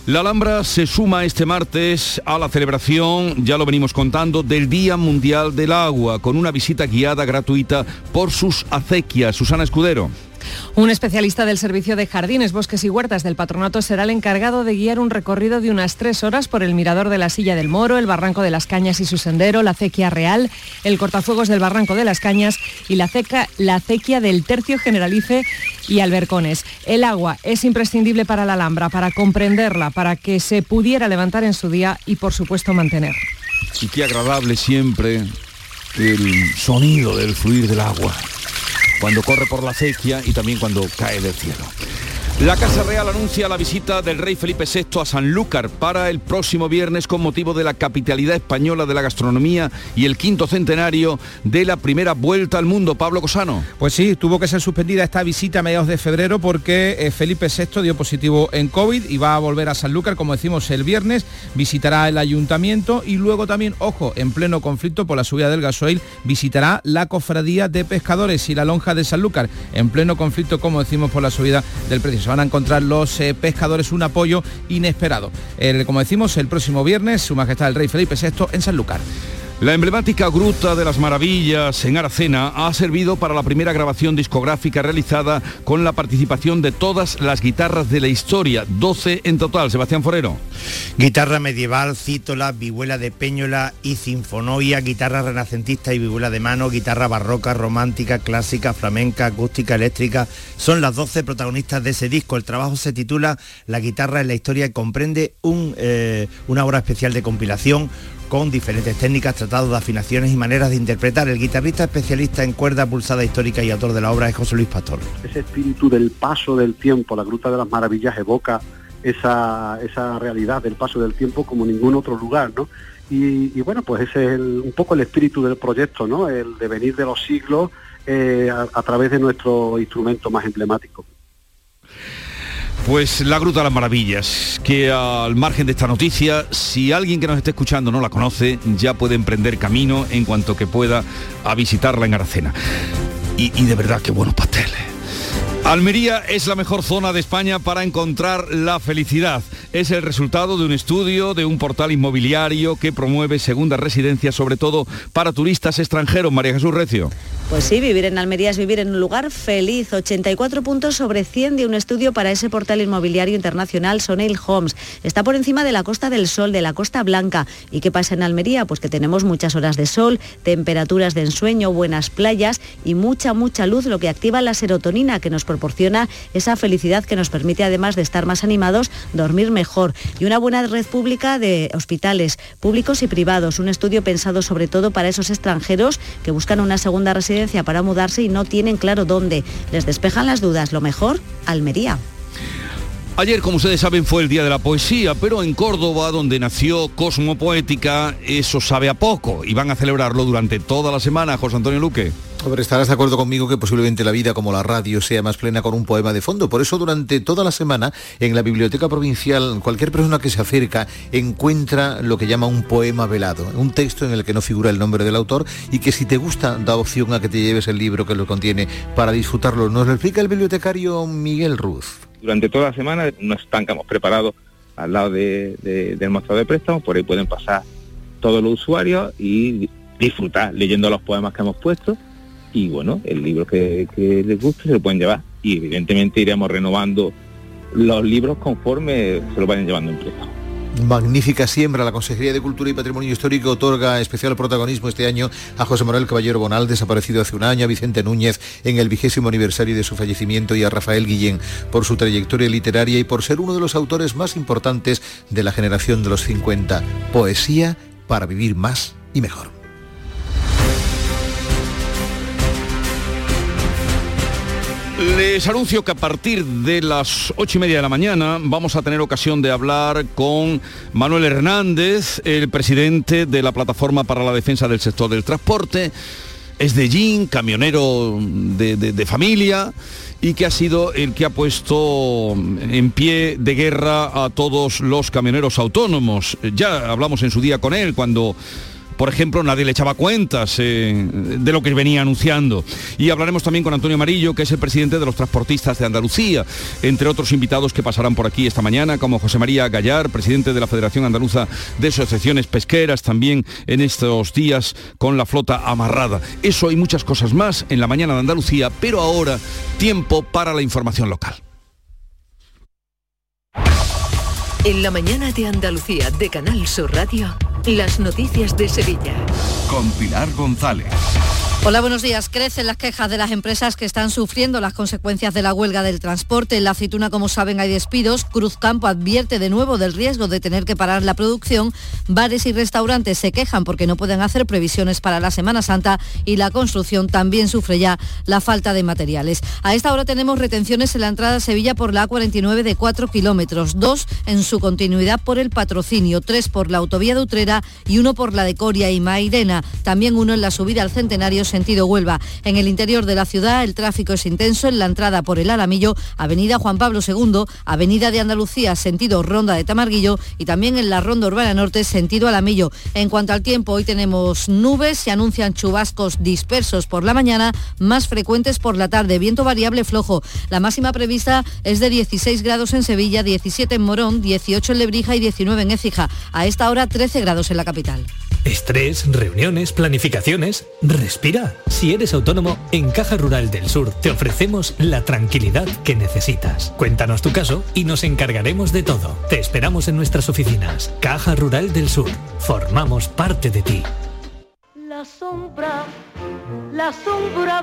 [SPEAKER 1] La Alhambra se suma este martes a la celebración, ya lo venimos contando, del Día Mundial del Agua, con una visita guiada gratuita por sus acequias. Susana Escudero.
[SPEAKER 36] Un especialista del Servicio de Jardines, Bosques y Huertas del Patronato será el encargado de guiar un recorrido de unas tres horas por el Mirador de la Silla del Moro, el Barranco de las Cañas y su sendero, la acequia real, el cortafuegos del Barranco de las Cañas y la, la acequia del Tercio Generalice y Albercones. El agua es imprescindible para la Alhambra, para comprenderla, para que se pudiera levantar en su día y por supuesto mantener.
[SPEAKER 1] Y qué agradable siempre el sonido del fluir del agua cuando corre por la acequia y también cuando cae del cielo. La Casa Real anuncia la visita del rey Felipe VI a Sanlúcar para el próximo viernes con motivo de la capitalidad española de la gastronomía y el quinto centenario de la primera vuelta al mundo. Pablo Cosano.
[SPEAKER 42] Pues sí, tuvo que ser suspendida esta visita a mediados de febrero porque eh, Felipe VI dio positivo en COVID y va a volver a Sanlúcar, como decimos, el viernes. Visitará el ayuntamiento y luego también, ojo, en pleno conflicto por la subida del gasoil, visitará la cofradía de pescadores y la lonja de Sanlúcar, en pleno conflicto, como decimos, por la subida del precio van a encontrar los eh, pescadores un apoyo inesperado. como decimos, el próximo viernes, Su Majestad el Rey Felipe VI en Sanlúcar.
[SPEAKER 1] La emblemática Gruta de las Maravillas en Aracena ha servido para la primera grabación discográfica realizada con la participación de todas las guitarras de la historia, 12 en total. Sebastián Forero.
[SPEAKER 43] Guitarra medieval, cítola, vihuela de peñola y sinfonoia, guitarra renacentista y vihuela de mano, guitarra barroca, romántica, clásica, flamenca, acústica, eléctrica. Son las 12 protagonistas de ese disco. El trabajo se titula La guitarra en la historia y comprende eh, una obra especial de compilación con diferentes técnicas, tratados de afinaciones y maneras de interpretar. El guitarrista especialista en cuerda pulsada histórica y autor de la obra es José Luis Pastor.
[SPEAKER 44] Ese espíritu del paso del tiempo, la Gruta de las Maravillas evoca esa, realidad del paso del tiempo como ningún otro lugar, ¿no? Y, bueno, pues ese es un poco el espíritu del proyecto, ¿no? El devenir de los siglos eh, a través de nuestro instrumento más emblemático.
[SPEAKER 1] Pues la Gruta de las Maravillas, que al margen de esta noticia, si alguien que nos esté escuchando no la conoce, ya puede emprender camino en cuanto que pueda a visitarla en Aracena. Y, de verdad, qué buenos pasteles. Almería es la mejor zona de España para encontrar la felicidad. Es el resultado de un estudio de un portal inmobiliario que promueve segundas residencias, sobre todo para turistas extranjeros. María Jesús Recio.
[SPEAKER 45] Pues sí, vivir en Almería es vivir en un lugar feliz. 84 puntos sobre 100 de un estudio para ese portal inmobiliario internacional Sonail Homes. Está por encima de la Costa del Sol, de la Costa Blanca. ¿Y qué pasa en Almería? Pues que tenemos muchas horas de sol, temperaturas de ensueño, buenas playas y mucha, mucha luz, lo que activa la serotonina que nos proporciona esa felicidad que nos permite, además de estar más animados, dormir mejor. Y una buena red pública de hospitales públicos y privados. Un estudio pensado sobre todo para esos extranjeros que buscan una segunda residencia para mudarse y no tienen claro dónde. Les despejan las dudas. Lo mejor, Almería.
[SPEAKER 1] Ayer, como ustedes saben, fue el Día de la Poesía, pero en Córdoba, donde nació Cosmo Poética, eso sabe a poco y van a celebrarlo durante toda la semana, José Antonio Luque.
[SPEAKER 46] Hombre, estarás de acuerdo conmigo que posiblemente la vida como la radio sea más plena con un poema de fondo. Por eso durante toda la semana en la Biblioteca Provincial cualquier persona que se acerca encuentra lo que llama un poema velado, un texto en el que no figura el nombre del autor y que si te gusta da opción a que te lleves el libro que lo contiene para disfrutarlo. Nos lo explica el bibliotecario Miguel Ruz
[SPEAKER 47] durante toda la semana nos estancamos preparados al lado del mostrador de préstamo, por ahí pueden pasar todos los usuarios y disfrutar leyendo los poemas que hemos puesto y bueno, el libro que, les guste se lo pueden llevar y evidentemente iremos renovando los libros conforme se lo vayan llevando en préstamo.
[SPEAKER 46] Magnífica siembra. La Consejería de Cultura y Patrimonio Histórico otorga especial protagonismo este año a José Manuel Caballero Bonal, desaparecido hace un año, a Vicente Núñez en el vigésimo aniversario de su fallecimiento y a Rafael Guillén por su trayectoria literaria y por ser uno de los autores más importantes de la generación de los 50. Poesía para vivir más y mejor.
[SPEAKER 1] Les anuncio que a partir de las ocho y media de la mañana vamos a tener ocasión de hablar con Manuel Hernández, el presidente de la Plataforma para la Defensa del Sector del Transporte. Es de Jean, camionero de familia y que ha sido el que ha puesto en pie de guerra a todos los camioneros autónomos. Ya hablamos en su día con él cuando por ejemplo, nadie le echaba cuentas eh, de lo que venía anunciando. Y hablaremos también con Antonio Amarillo, que es el presidente de los transportistas de Andalucía, entre otros invitados que pasarán por aquí esta mañana, como José María Gallar, presidente de la Federación Andaluza de Asociaciones Pesqueras, también en estos días con la flota amarrada. Eso y muchas cosas más en la mañana de Andalucía, pero ahora tiempo para la información local.
[SPEAKER 48] En la mañana de Andalucía de Canal Sur Radio. Las noticias de Sevilla.
[SPEAKER 32] Con Pilar González.
[SPEAKER 36] Hola, buenos días. Crecen las quejas de las empresas que están sufriendo las consecuencias de la huelga del transporte. En la aceituna, como saben, hay despidos. Cruzcampo advierte de nuevo del riesgo de tener que parar la producción. Bares y restaurantes se quejan porque no pueden hacer previsiones para la Semana Santa y la construcción también sufre ya la falta de materiales. A esta hora tenemos retenciones en la entrada a Sevilla por la A49 de 4 kilómetros, dos en su continuidad por el patrocinio, tres por la autovía de Utrera y uno por la de Coria y Mairena. También uno en la subida al Centenario sentido Huelva. En el interior de la ciudad el tráfico es intenso en la entrada por el Alamillo, Avenida Juan Pablo II, Avenida de Andalucía, sentido Ronda de Tamarguillo y también en la Ronda Urbana Norte, sentido Alamillo. En cuanto al tiempo, hoy tenemos nubes, se anuncian chubascos dispersos por la mañana, más frecuentes por la tarde, viento variable flojo. La máxima prevista es de 16 grados en Sevilla, 17 en Morón, 18 en Lebrija y 19 en Écija. A esta hora 13 grados en la capital.
[SPEAKER 49] Estrés, reuniones, planificaciones. Respira. Si eres autónomo, en Caja Rural del Sur te ofrecemos la tranquilidad que necesitas. Cuéntanos tu caso y nos encargaremos de todo. Te esperamos en nuestras oficinas. Caja Rural del Sur. Formamos parte de ti.
[SPEAKER 50] La sombra, la sombra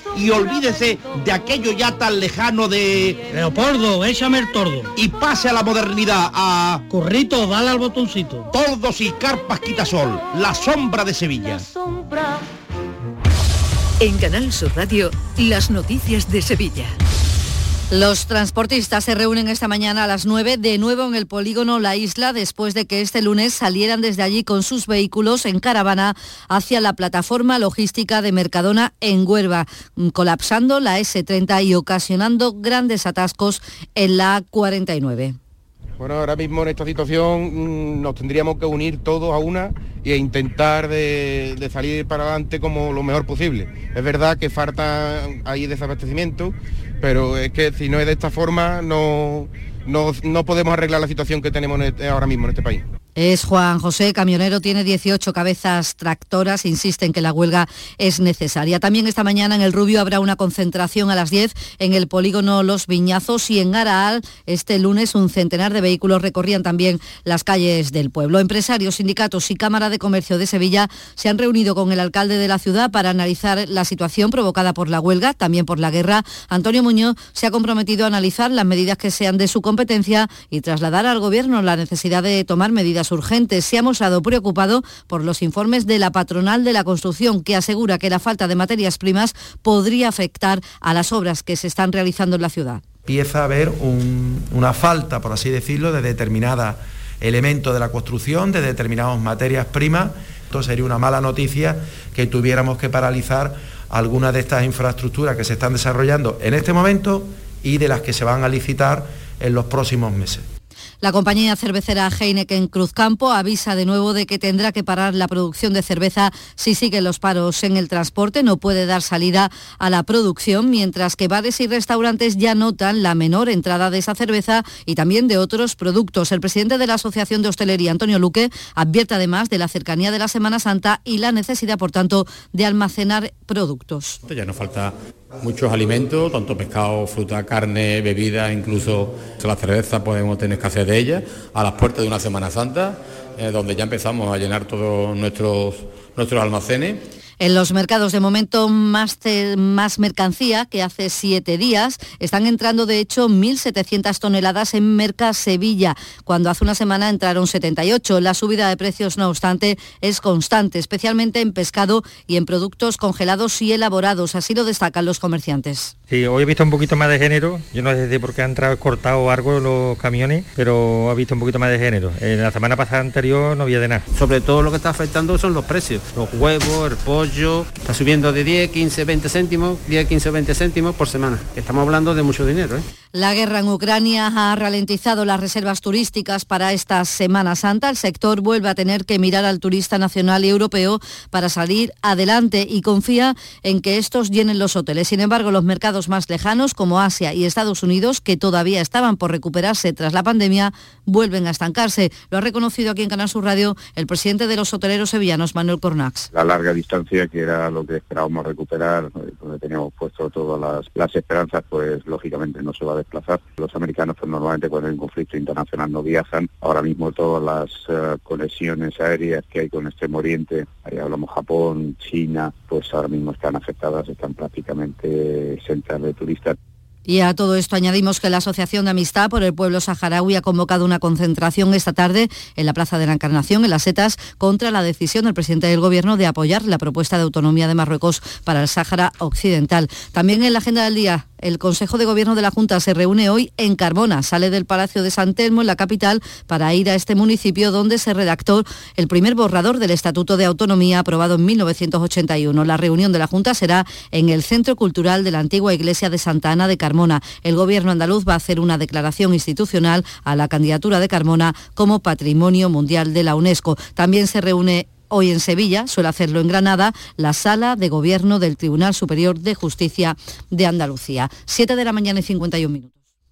[SPEAKER 51] y olvídese de aquello ya tan lejano de...
[SPEAKER 52] Leopoldo, échame el tordo.
[SPEAKER 51] Y pase a la modernidad, a...
[SPEAKER 52] Corrito, dale al botoncito.
[SPEAKER 51] Tordos y carpas quitasol, la sombra de Sevilla.
[SPEAKER 48] En Canal Sur Radio, las noticias de Sevilla.
[SPEAKER 36] Los transportistas se reúnen esta mañana a las 9 de nuevo en el polígono La Isla después de que este lunes salieran desde allí con sus vehículos en caravana hacia la plataforma logística de Mercadona en Huelva, colapsando la S30 y ocasionando grandes atascos en la A49.
[SPEAKER 53] Bueno, ahora mismo en esta situación mm, nos tendríamos que unir todos a una e intentar de, salir para adelante como lo mejor posible. Es verdad que falta ahí desabastecimiento, pero es que si no es de esta forma no, no, no podemos arreglar la situación que tenemos este, ahora mismo en este país.
[SPEAKER 36] Es Juan José, camionero, tiene 18 cabezas tractoras, insiste en que la huelga es necesaria. También esta mañana en el Rubio habrá una concentración a las 10 en el polígono Los Viñazos y en Araal este lunes un centenar de vehículos recorrían también las calles del pueblo. Empresarios, sindicatos y Cámara de Comercio de Sevilla se han reunido con el alcalde de la ciudad para analizar la situación provocada por la huelga, también por la guerra. Antonio Muñoz se ha comprometido a analizar las medidas que sean de su competencia y trasladar al Gobierno la necesidad de tomar medidas urgentes. Se ha mostrado preocupado por los informes de la patronal de la construcción, que asegura que la falta de materias primas podría afectar a las obras que se están realizando en la ciudad.
[SPEAKER 54] empieza a haber una falta, por así decirlo, de determinados elementos de la construcción, de determinadas materias primas. Esto sería una mala noticia que tuviéramos que paralizar algunas de estas infraestructuras que se están desarrollando en este momento y de las que se van a licitar en los próximos meses.
[SPEAKER 36] La compañía cervecera Heineken Cruzcampo avisa de nuevo de que tendrá que parar la producción de cerveza si siguen los paros en el transporte. No puede dar salida a la producción, mientras que bares y restaurantes ya notan la menor entrada de esa cerveza y también de otros productos. El presidente de la Asociación de Hostelería, Antonio Luque, advierte además de la cercanía de la Semana Santa y la necesidad, por tanto, de almacenar productos.
[SPEAKER 55] Ya no falta muchos alimentos, tanto pescado, fruta, carne, bebida, incluso la cerveza podemos tener escasez de ella, a las puertas de una Semana Santa, eh, donde ya empezamos a llenar todos nuestros, nuestros almacenes
[SPEAKER 36] en los mercados de momento más, más mercancía que hace siete días. Están entrando de hecho 1.700 toneladas en Merca Sevilla, cuando hace una semana entraron 78. La subida de precios, no obstante, es constante, especialmente en pescado y en productos congelados y elaborados. Así lo destacan los comerciantes.
[SPEAKER 56] Sí, hoy he visto un poquito más de género. Yo no sé por qué han entrado cortado algo los camiones, pero he visto un poquito más de género. En la semana pasada anterior no había de nada.
[SPEAKER 57] Sobre todo lo que está afectando son los precios. Los huevos, el pollo está subiendo de 10, 15, 20 céntimos, 10, 15, 20 céntimos por semana. Estamos hablando de mucho dinero. ¿eh?
[SPEAKER 36] La guerra en Ucrania ha ralentizado las reservas turísticas para esta Semana Santa. El sector vuelve a tener que mirar al turista nacional y europeo para salir adelante y confía en que estos llenen los hoteles. Sin embargo, los mercados más lejanos como Asia y Estados Unidos, que todavía estaban por recuperarse tras la pandemia, vuelven a estancarse. Lo ha reconocido aquí en Canal Sur Radio el presidente de los hoteleros sevillanos, Manuel Cornax.
[SPEAKER 58] La larga distancia que era lo que esperábamos recuperar, donde teníamos puesto todas las, esperanzas, pues lógicamente no se va a desplazar. Los americanos pues normalmente cuando hay un conflicto internacional no viajan. Ahora mismo todas las eh, conexiones aéreas que hay con Extremo Oriente, ahí hablamos Japón, China, pues ahora mismo están afectadas, están prácticamente exentas de turistas.
[SPEAKER 36] Y a todo esto añadimos que la Asociación de Amistad por el Pueblo Saharaui ha convocado una concentración esta tarde en la Plaza de la Encarnación, en las Setas, contra la decisión del presidente del Gobierno de apoyar la propuesta de autonomía de Marruecos para el Sáhara Occidental. También en la agenda del día el Consejo de Gobierno de la Junta se reúne hoy en Carbona. Sale del Palacio de San Telmo, en la capital, para ir a este municipio donde se redactó el primer borrador del Estatuto de Autonomía aprobado en 1981. La reunión de la Junta será en el Centro Cultural de la antigua Iglesia de Santa Ana de Carmona. El Gobierno andaluz va a hacer una declaración institucional a la candidatura de Carmona como Patrimonio Mundial de la UNESCO. También se reúne hoy en Sevilla, suele hacerlo en Granada, la sala de gobierno del Tribunal Superior de Justicia de Andalucía. Siete de la mañana y 51 minutos.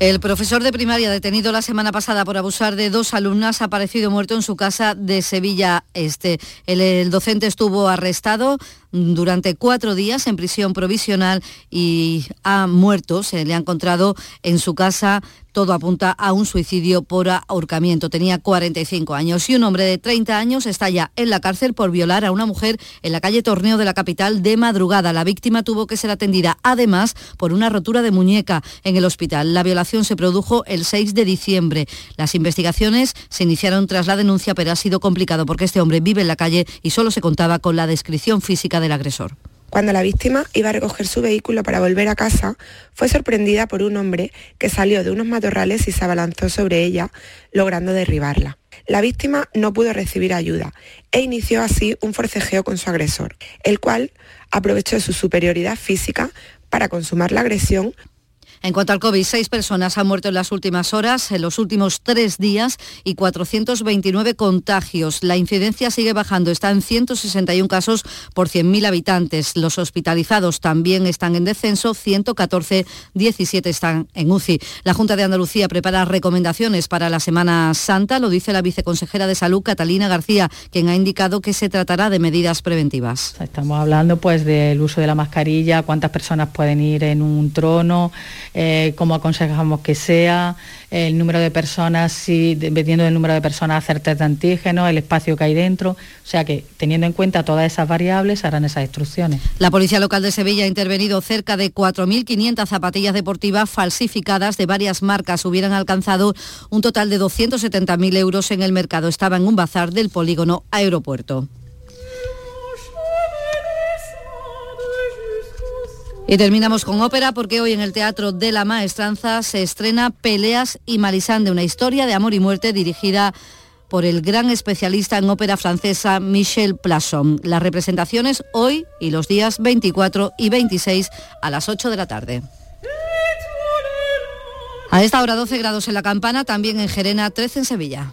[SPEAKER 36] El profesor de primaria detenido la semana pasada por abusar de dos alumnas ha aparecido muerto en su casa de Sevilla Este. El, docente estuvo arrestado durante cuatro días en prisión provisional y ha muerto. Se le ha encontrado en su casa todo apunta a un suicidio por ahorcamiento. Tenía 45 años y un hombre de 30 años está ya en la cárcel por violar a una mujer en la calle Torneo de la capital de madrugada. La víctima tuvo que ser atendida además por una rotura de muñeca en el hospital. La violación se produjo el 6 de diciembre. Las investigaciones se iniciaron tras la denuncia, pero ha sido complicado porque este hombre vive en la calle y solo se contaba con la descripción física del agresor.
[SPEAKER 59] Cuando la víctima iba a recoger su vehículo para volver a casa, fue sorprendida por un hombre que salió de unos matorrales y se abalanzó sobre ella, logrando derribarla. La víctima no pudo recibir ayuda e inició así un forcejeo con su agresor, el cual aprovechó su superioridad física para consumar la agresión
[SPEAKER 36] en cuanto al COVID, seis personas han muerto en las últimas horas, en los últimos tres días y 429 contagios. La incidencia sigue bajando, está en 161 casos por 100.000 habitantes. Los hospitalizados también están en descenso, 114, 17 están en UCI. La Junta de Andalucía prepara recomendaciones para la Semana Santa, lo dice la viceconsejera de Salud, Catalina García, quien ha indicado que se tratará de medidas preventivas.
[SPEAKER 60] Estamos hablando pues del uso de la mascarilla, cuántas personas pueden ir en un trono, eh, cómo aconsejamos que sea, el número de personas, si, dependiendo del número de personas, hacer test de antígeno, el espacio que hay dentro. O sea que, teniendo en cuenta todas esas variables, harán esas instrucciones.
[SPEAKER 36] La Policía Local de Sevilla ha intervenido cerca de 4.500 zapatillas deportivas falsificadas de varias marcas. Hubieran alcanzado un total de 270.000 euros en el mercado. Estaba en un bazar del polígono aeropuerto. Y terminamos con ópera porque hoy en el Teatro de la Maestranza se estrena Peleas y Malisande, una historia de amor y muerte dirigida por el gran especialista en ópera francesa Michel Plasson. Las representaciones hoy y los días 24 y 26 a las 8 de la tarde. A esta hora 12 grados en la campana, también en Gerena, 13 en Sevilla.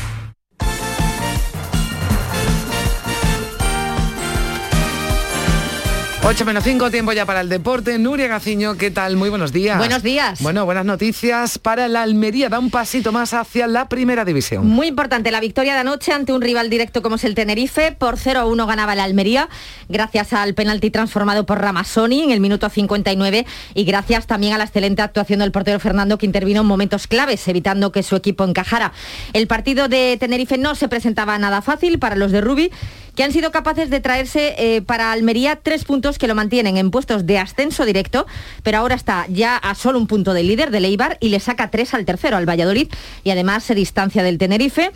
[SPEAKER 19] 8 menos 5, tiempo ya para el deporte. Nuria Gaciño, ¿qué tal? Muy buenos días.
[SPEAKER 34] Buenos días.
[SPEAKER 19] Bueno, buenas noticias para la Almería. Da un pasito más hacia la primera división.
[SPEAKER 34] Muy importante la victoria de anoche ante un rival directo como es el Tenerife. Por 0 a 1 ganaba la Almería, gracias al penalti transformado por Ramasoni en el minuto 59 y gracias también a la excelente actuación del portero Fernando que intervino en momentos claves, evitando que su equipo encajara. El partido de Tenerife no se presentaba nada fácil para los de Rubi que han sido capaces de traerse eh, para Almería tres puntos que lo mantienen en puestos de ascenso directo, pero ahora está ya a solo un punto del líder, del Eibar, y le saca tres al tercero, al Valladolid, y además se distancia del Tenerife,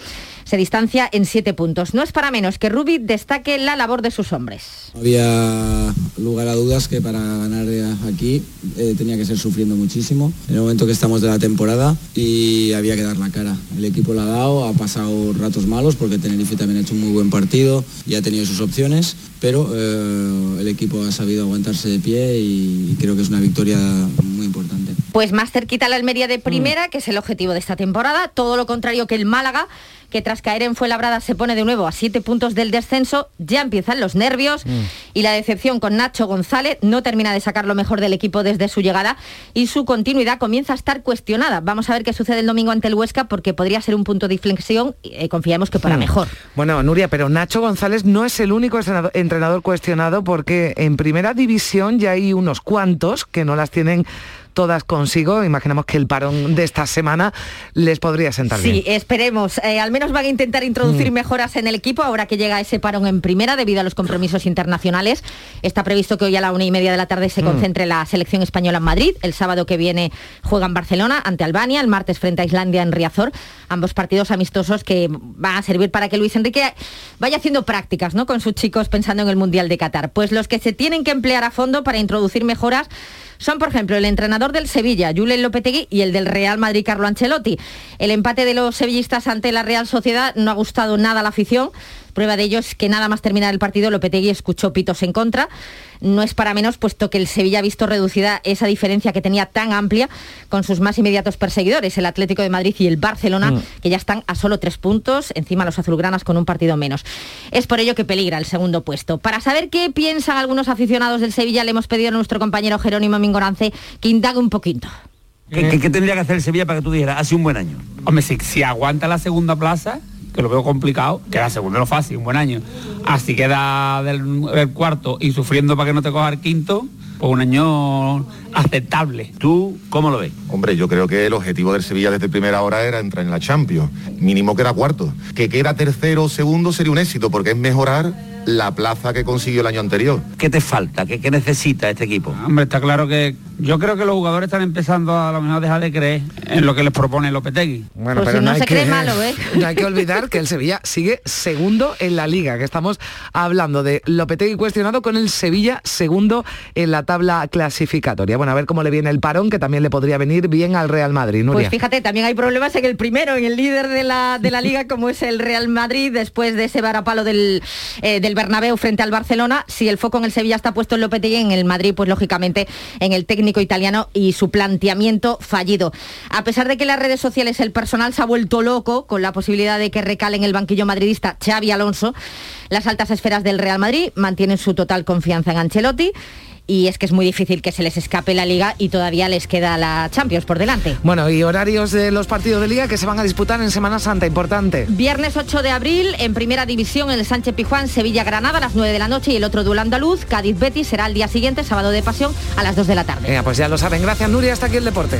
[SPEAKER 34] se distancia en siete puntos. No es para menos que Rubi destaque la labor de sus hombres.
[SPEAKER 61] Había lugar a dudas que para ganar aquí eh, tenía que ser sufriendo muchísimo en el momento que estamos de la temporada y había que dar la cara. El equipo lo ha dado, ha pasado ratos malos porque Tenerife también ha hecho un muy buen partido y ha tenido sus opciones, pero eh, el equipo ha sabido aguantarse de pie y creo que es una victoria muy importante.
[SPEAKER 34] Pues más cerquita la Almería de primera, que es el objetivo de esta temporada, todo lo contrario que el Málaga, que tras caer en Fuenlabrada se pone de nuevo a siete puntos del descenso, ya empiezan los nervios
[SPEAKER 19] Mm.
[SPEAKER 34] y la decepción con Nacho González no termina de sacar lo mejor del equipo desde su llegada y su continuidad comienza a estar cuestionada. Vamos a ver qué sucede el domingo ante el Huesca porque podría ser un punto de inflexión y eh, confiamos que para
[SPEAKER 19] Mm.
[SPEAKER 34] mejor.
[SPEAKER 19] Bueno, Nuria, pero Nacho González no es el único entrenador cuestionado porque en primera división ya hay unos cuantos que no las tienen todas consigo. Imaginamos que el parón de esta semana les podría sentar
[SPEAKER 34] Sí,
[SPEAKER 19] bien.
[SPEAKER 34] esperemos. Eh, al menos van a intentar introducir
[SPEAKER 19] Mm.
[SPEAKER 34] mejoras en el equipo ahora que llega ese parón en primera debido a los compromisos internacionales. Está previsto que hoy a la una y media de la tarde se
[SPEAKER 19] Mm.
[SPEAKER 34] concentre la selección española en Madrid. El sábado que viene juega en Barcelona ante Albania, el martes frente a Islandia en Riazor. Ambos partidos amistosos que van a servir para que Luis Enrique vaya haciendo prácticas ¿no? con sus chicos pensando en el Mundial de Qatar. Pues los que se tienen que emplear a fondo para introducir mejoras son, por ejemplo, el entrenador del Sevilla, Julen Lopetegui, y el del Real Madrid, Carlo Ancelotti. El empate de los sevillistas ante la Real Sociedad no ha gustado nada a la afición. Prueba de ello es que nada más terminar el partido, Lopetegui escuchó pitos en contra. No es para menos, puesto que el Sevilla ha visto reducida esa diferencia que tenía tan amplia con sus más inmediatos perseguidores, el Atlético de Madrid y el Barcelona,
[SPEAKER 19] Mm.
[SPEAKER 34] que ya están a solo tres puntos, encima los azulgranas con un partido menos. Es por ello que peligra el segundo puesto. Para saber qué piensan algunos aficionados del Sevilla, le hemos pedido a nuestro compañero Jerónimo Mingorance que indague un poquito.
[SPEAKER 62] ¿Qué, qué- qué tendría que hacer el Sevilla para que tú dijeras, hace un buen año?
[SPEAKER 46] Hombre, si, si aguanta la segunda plaza, que lo veo complicado, que la segunda no fácil, un buen año. Así queda del, del cuarto y sufriendo para que no te coja el quinto, pues un año aceptable.
[SPEAKER 62] ¿Tú cómo lo ves?
[SPEAKER 63] Hombre, yo creo que el objetivo del Sevilla desde primera hora era entrar en la Champions. Mínimo queda cuarto. Que queda tercero o segundo sería un éxito porque es mejorar
[SPEAKER 64] la plaza que consiguió el año anterior.
[SPEAKER 65] ¿Qué te falta? ¿Qué, qué necesita este equipo?
[SPEAKER 66] Hombre, está claro que yo creo que los jugadores están empezando a lo mejor a dejar de creer en lo que les propone Lopetegui.
[SPEAKER 19] Bueno,
[SPEAKER 34] Pues
[SPEAKER 19] pero
[SPEAKER 34] si
[SPEAKER 19] no,
[SPEAKER 34] no
[SPEAKER 19] hay
[SPEAKER 34] se
[SPEAKER 19] que,
[SPEAKER 34] cree malo, ¿eh?
[SPEAKER 19] no hay que olvidar que el Sevilla sigue segundo en la liga, que estamos hablando de Lopetegui cuestionado con el Sevilla segundo en la tabla clasificatoria. Bueno, a ver cómo le viene el parón, que también le podría venir bien al Real Madrid. Nuria.
[SPEAKER 34] Pues fíjate, también hay problemas en el primero, en el líder de la, de la liga, como es el Real Madrid, después de ese varapalo del, eh, del Bernabéu frente al Barcelona. Si el foco en el Sevilla está puesto en Lopetegui, en el Madrid, pues lógicamente en el técnico italiano y su planteamiento fallido. A pesar de que las redes sociales el personal se ha vuelto loco con la posibilidad de que recale en el banquillo madridista Xavi Alonso, las altas esferas del Real Madrid mantienen su total confianza en Ancelotti y es que es muy difícil que se les escape la liga y todavía les queda la Champions por delante.
[SPEAKER 19] Bueno, y horarios de los partidos de liga que se van a disputar en Semana Santa, importante.
[SPEAKER 34] Viernes 8 de abril, en primera división, el Sánchez Pijuán, Sevilla-Granada a las 9 de la noche y el otro duelo andaluz, Cádiz-Betis, será el día siguiente, sábado de pasión, a las 2 de la tarde.
[SPEAKER 19] Venga, pues ya lo saben. Gracias, Nuria. Hasta aquí el deporte.